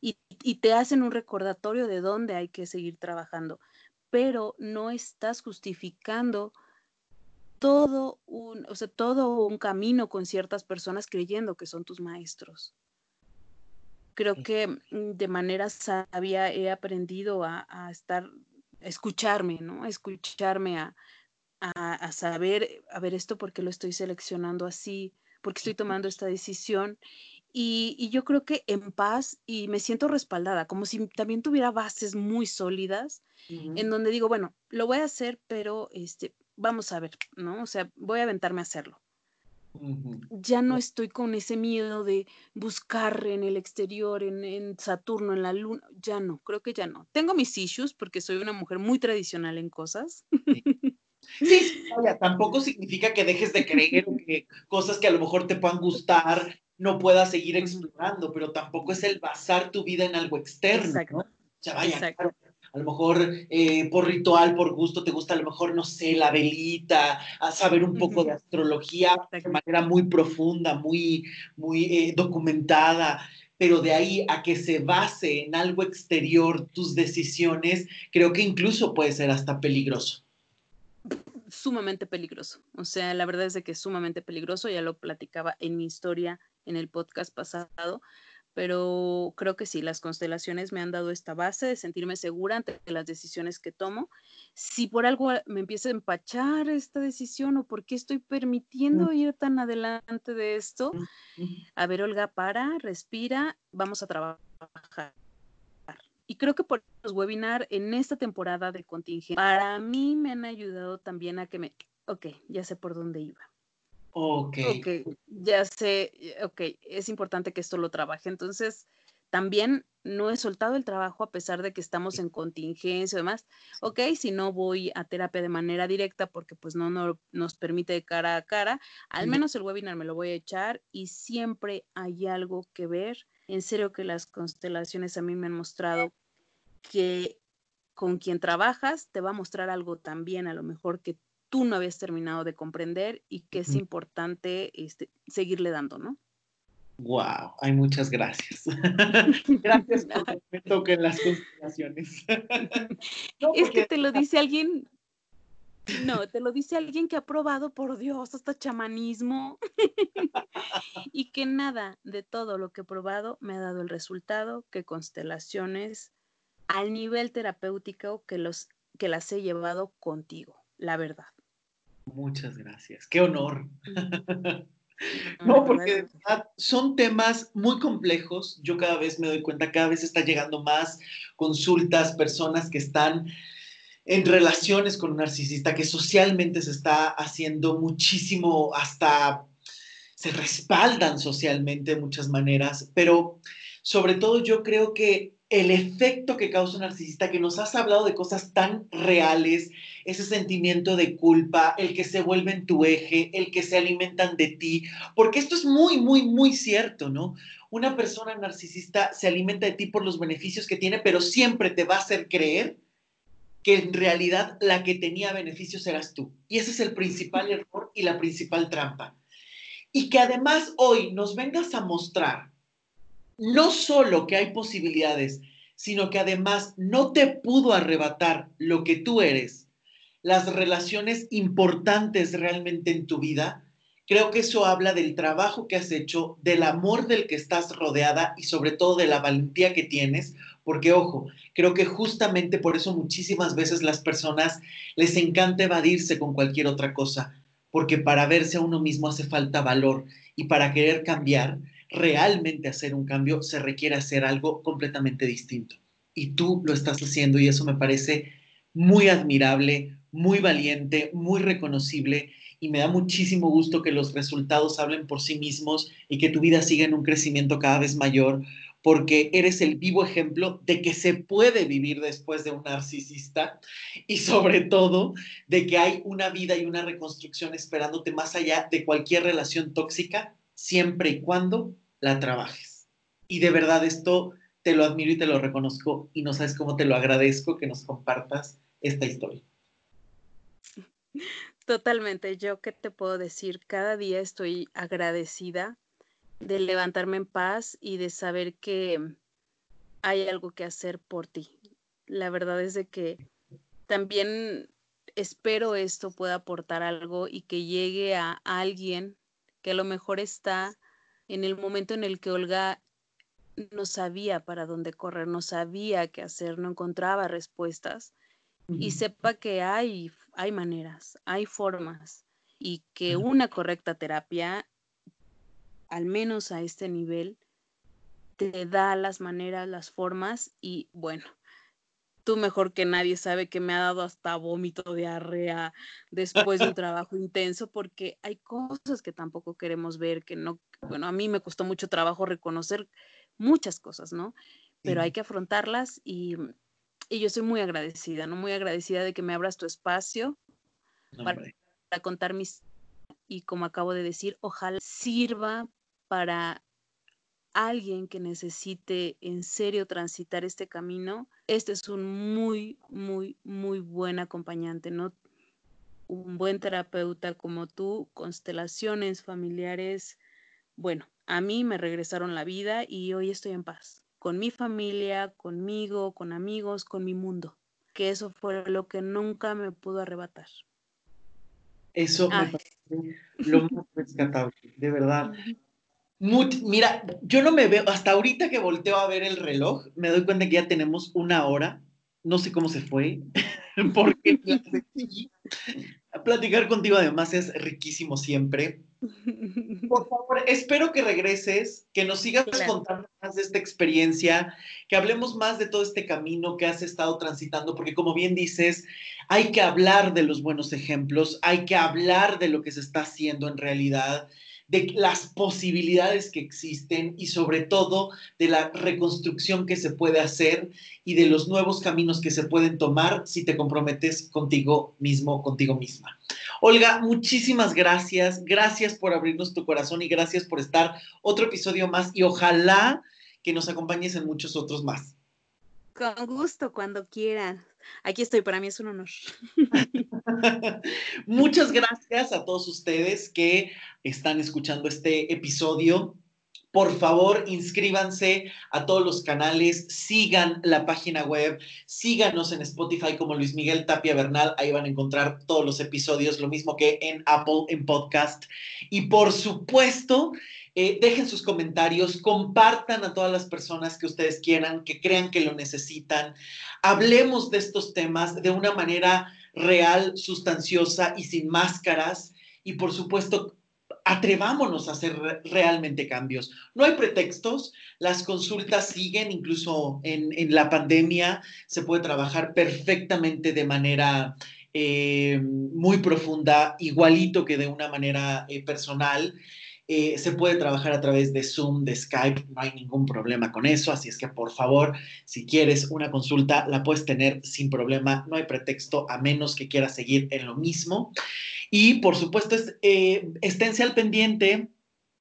B: y, te hacen un recordatorio de dónde hay que seguir trabajando, pero no estás justificando todo un, o sea, todo un camino con ciertas personas creyendo que son tus maestros. Creo que de manera sabia he aprendido a, a estar escucharme, ¿no? Escucharme a, a, saber, a ver esto porque lo estoy seleccionando así, porque estoy tomando esta decisión. Y, yo creo que en paz y me siento respaldada, como si también tuviera bases muy sólidas, en donde digo, bueno, lo voy a hacer, pero este, vamos a ver, ¿no? O sea, voy a aventarme a hacerlo. Ya no estoy con ese miedo de buscar en el exterior, en, Saturno, en la Luna. Ya no, creo que ya no. Tengo mis issues porque soy una mujer muy tradicional en cosas.
A: Sí, tampoco significa que dejes de creer que cosas que a lo mejor te puedan gustar no puedas seguir explorando, pero tampoco es el basar tu vida en algo externo, ¿no? O sea, vaya, a lo mejor eh, por ritual, por gusto, te gusta a lo mejor, no sé, la velita, a saber un poco de astrología de manera muy profunda, muy, muy eh, documentada, pero de ahí a que se base en algo exterior tus decisiones, creo que incluso puede ser hasta peligroso.
B: Sumamente peligroso. O sea, la verdad es de que es sumamente peligroso, ya lo platicaba en mi historia en el podcast pasado, pero creo que sí, las constelaciones me han dado esta base de sentirme segura ante las decisiones que tomo. Si por algo me empieza a empachar esta decisión o por qué estoy permitiendo ir tan adelante de esto, a ver, Olga, para, respira, vamos a trabajar. Y creo que por los webinars en esta temporada de contingencia, para mí me han ayudado también a que me, ok, ya sé por dónde iba
A: Ok.
B: Ok, ya sé, ok, es importante que esto lo trabaje. Entonces, también no he soltado el trabajo a pesar de que estamos en contingencia y demás. Ok, si no voy a terapia de manera directa porque pues no, no nos permite de cara a cara, al menos el webinar me lo voy a echar y siempre hay algo que ver. En serio que las constelaciones a mí me han mostrado que con quien trabajas te va a mostrar algo también a lo mejor que tú no habías terminado de comprender y que es importante este, seguirle dando, ¿no?
A: Wow, hay muchas gracias. gracias por que me toquen las constelaciones.
B: es que te lo dice alguien, no, te lo dice alguien que ha probado, por Dios, hasta chamanismo. y que nada de todo lo que he probado me ha dado el resultado que constelaciones al nivel terapéutico que, los, que las he llevado contigo, la verdad.
A: Muchas gracias. Qué honor. no, porque son temas muy complejos. Yo cada vez me doy cuenta, cada vez está llegando más consultas, personas que están en relaciones con un narcisista, que socialmente se está haciendo muchísimo, hasta se respaldan socialmente de muchas maneras, pero sobre todo yo creo que el efecto que causa un narcisista, que nos has hablado de cosas tan reales, ese sentimiento de culpa, el que se vuelven tu eje, el que se alimentan de ti, porque esto es muy, muy, muy cierto, ¿no? Una persona narcisista se alimenta de ti por los beneficios que tiene, pero siempre te va a hacer creer que en realidad la que tenía beneficios eras tú. Y ese es el principal error y la principal trampa. Y que además hoy nos vengas a mostrar no solo que hay posibilidades, sino que además no te pudo arrebatar lo que tú eres, las relaciones importantes realmente en tu vida, creo que eso habla del trabajo que has hecho, del amor del que estás rodeada y sobre todo de la valentía que tienes, porque ojo, creo que justamente por eso muchísimas veces las personas les encanta evadirse con cualquier otra cosa, porque para verse a uno mismo hace falta valor y para querer cambiar realmente hacer un cambio, se requiere hacer algo completamente distinto. Y tú lo estás haciendo y eso me parece muy admirable, muy valiente, muy reconocible y me da muchísimo gusto que los resultados hablen por sí mismos y que tu vida siga en un crecimiento cada vez mayor porque eres el vivo ejemplo de que se puede vivir después de un narcisista y sobre todo de que hay una vida y una reconstrucción esperándote más allá de cualquier relación tóxica siempre y cuando la trabajes. Y de verdad esto te lo admiro y te lo reconozco y no sabes cómo te lo agradezco que nos compartas esta historia.
B: Totalmente, yo qué te puedo decir, cada día estoy agradecida de levantarme en paz y de saber que hay algo que hacer por ti. La verdad es de que también espero esto pueda aportar algo y que llegue a alguien que a lo mejor está en el momento en el que Olga no sabía para dónde correr, no sabía qué hacer, no encontraba respuestas y sepa que hay, hay maneras, hay formas y que una correcta terapia, al menos a este nivel, te da las maneras, las formas y bueno, tú mejor que nadie sabe que me ha dado hasta vómito, diarrea después de un trabajo intenso, porque hay cosas que tampoco queremos ver, que no, bueno, a mí me costó mucho trabajo reconocer muchas cosas, ¿no? Pero hay que afrontarlas y, yo estoy muy agradecida, ¿no? Muy agradecida de que me abras tu espacio para, para contar mis y como acabo de decir, ojalá sirva para alguien que necesite en serio transitar este camino, este es un muy, muy, muy buen acompañante, ¿no? Un buen terapeuta como tú, constelaciones familiares, bueno, a mí me regresaron la vida y hoy estoy en paz, con mi familia, conmigo, con amigos, con mi mundo, que eso fue lo que nunca me pudo arrebatar.
A: Eso me parece lo más rescatable, de verdad mira, yo no me veo, hasta ahorita que volteo a ver el reloj, me doy cuenta que ya tenemos una hora. No sé cómo se fue, porque platicar contigo además es riquísimo siempre. Por favor, espero que regreses, que nos sigas contando más de esta experiencia, que hablemos más de todo este camino que has estado transitando, porque como bien dices, hay que hablar de los buenos ejemplos, hay que hablar de lo que se está haciendo en realidad de las posibilidades que existen y sobre todo de la reconstrucción que se puede hacer y de los nuevos caminos que se pueden tomar si te comprometes contigo mismo, contigo misma. Olga, muchísimas gracias. Gracias por abrirnos tu corazón y gracias por estar otro episodio más y ojalá que nos acompañes en muchos otros más.
B: Con gusto, cuando quieran. Aquí estoy, para mí es un honor.
A: Muchas gracias a todos ustedes que están escuchando este episodio. Por favor, inscríbanse a todos los canales, sigan la página web, síganos en Spotify como Luis Miguel Tapia Bernal, ahí van a encontrar todos los episodios, lo mismo que en Apple en podcast. Y por supuesto, eh, dejen sus comentarios, compartan a todas las personas que ustedes quieran, que crean que lo necesitan. Hablemos de estos temas de una manera real, sustanciosa y sin máscaras. Y por supuesto, atrevámonos a hacer realmente cambios. No hay pretextos, las consultas siguen, incluso en, la pandemia se puede trabajar perfectamente de manera eh, muy profunda, igualito que de una manera eh, personal. Eh, se puede trabajar a través de Zoom, de Skype, no hay ningún problema con eso, así es que por favor, si quieres una consulta, la puedes tener sin problema, no hay pretexto a menos que quieras seguir en lo mismo. Y por supuesto, eh, esténse al pendiente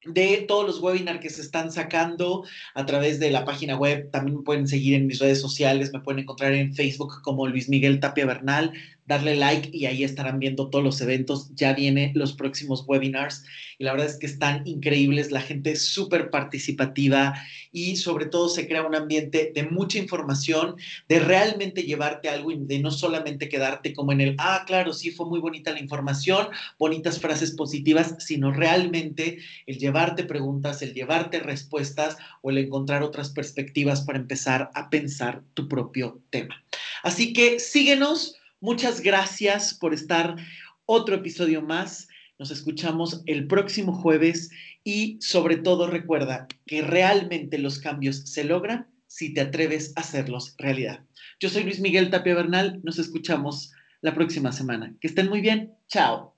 A: de todos los webinars que se están sacando a través de la página web. También me pueden seguir en mis redes sociales, me pueden encontrar en Facebook como Luis Miguel Tapia Bernal, darle like y ahí estarán viendo todos los eventos. Ya vienen los próximos webinars y la verdad es que están increíbles, la gente es súper participativa y sobre todo se crea un ambiente de mucha información, de realmente llevarte algo y de no solamente quedarte como en el, ah, claro, sí fue muy bonita la información, bonitas frases positivas, sino realmente el llevarte preguntas, el llevarte respuestas o el encontrar otras perspectivas para empezar a pensar tu propio tema. Así que síguenos Muchas gracias por estar otro episodio más. Nos escuchamos el próximo jueves y sobre todo recuerda que realmente los cambios se logran si te atreves a hacerlos realidad. Yo soy Luis Miguel Tapia Bernal, nos escuchamos la próxima semana. Que estén muy bien. Chao.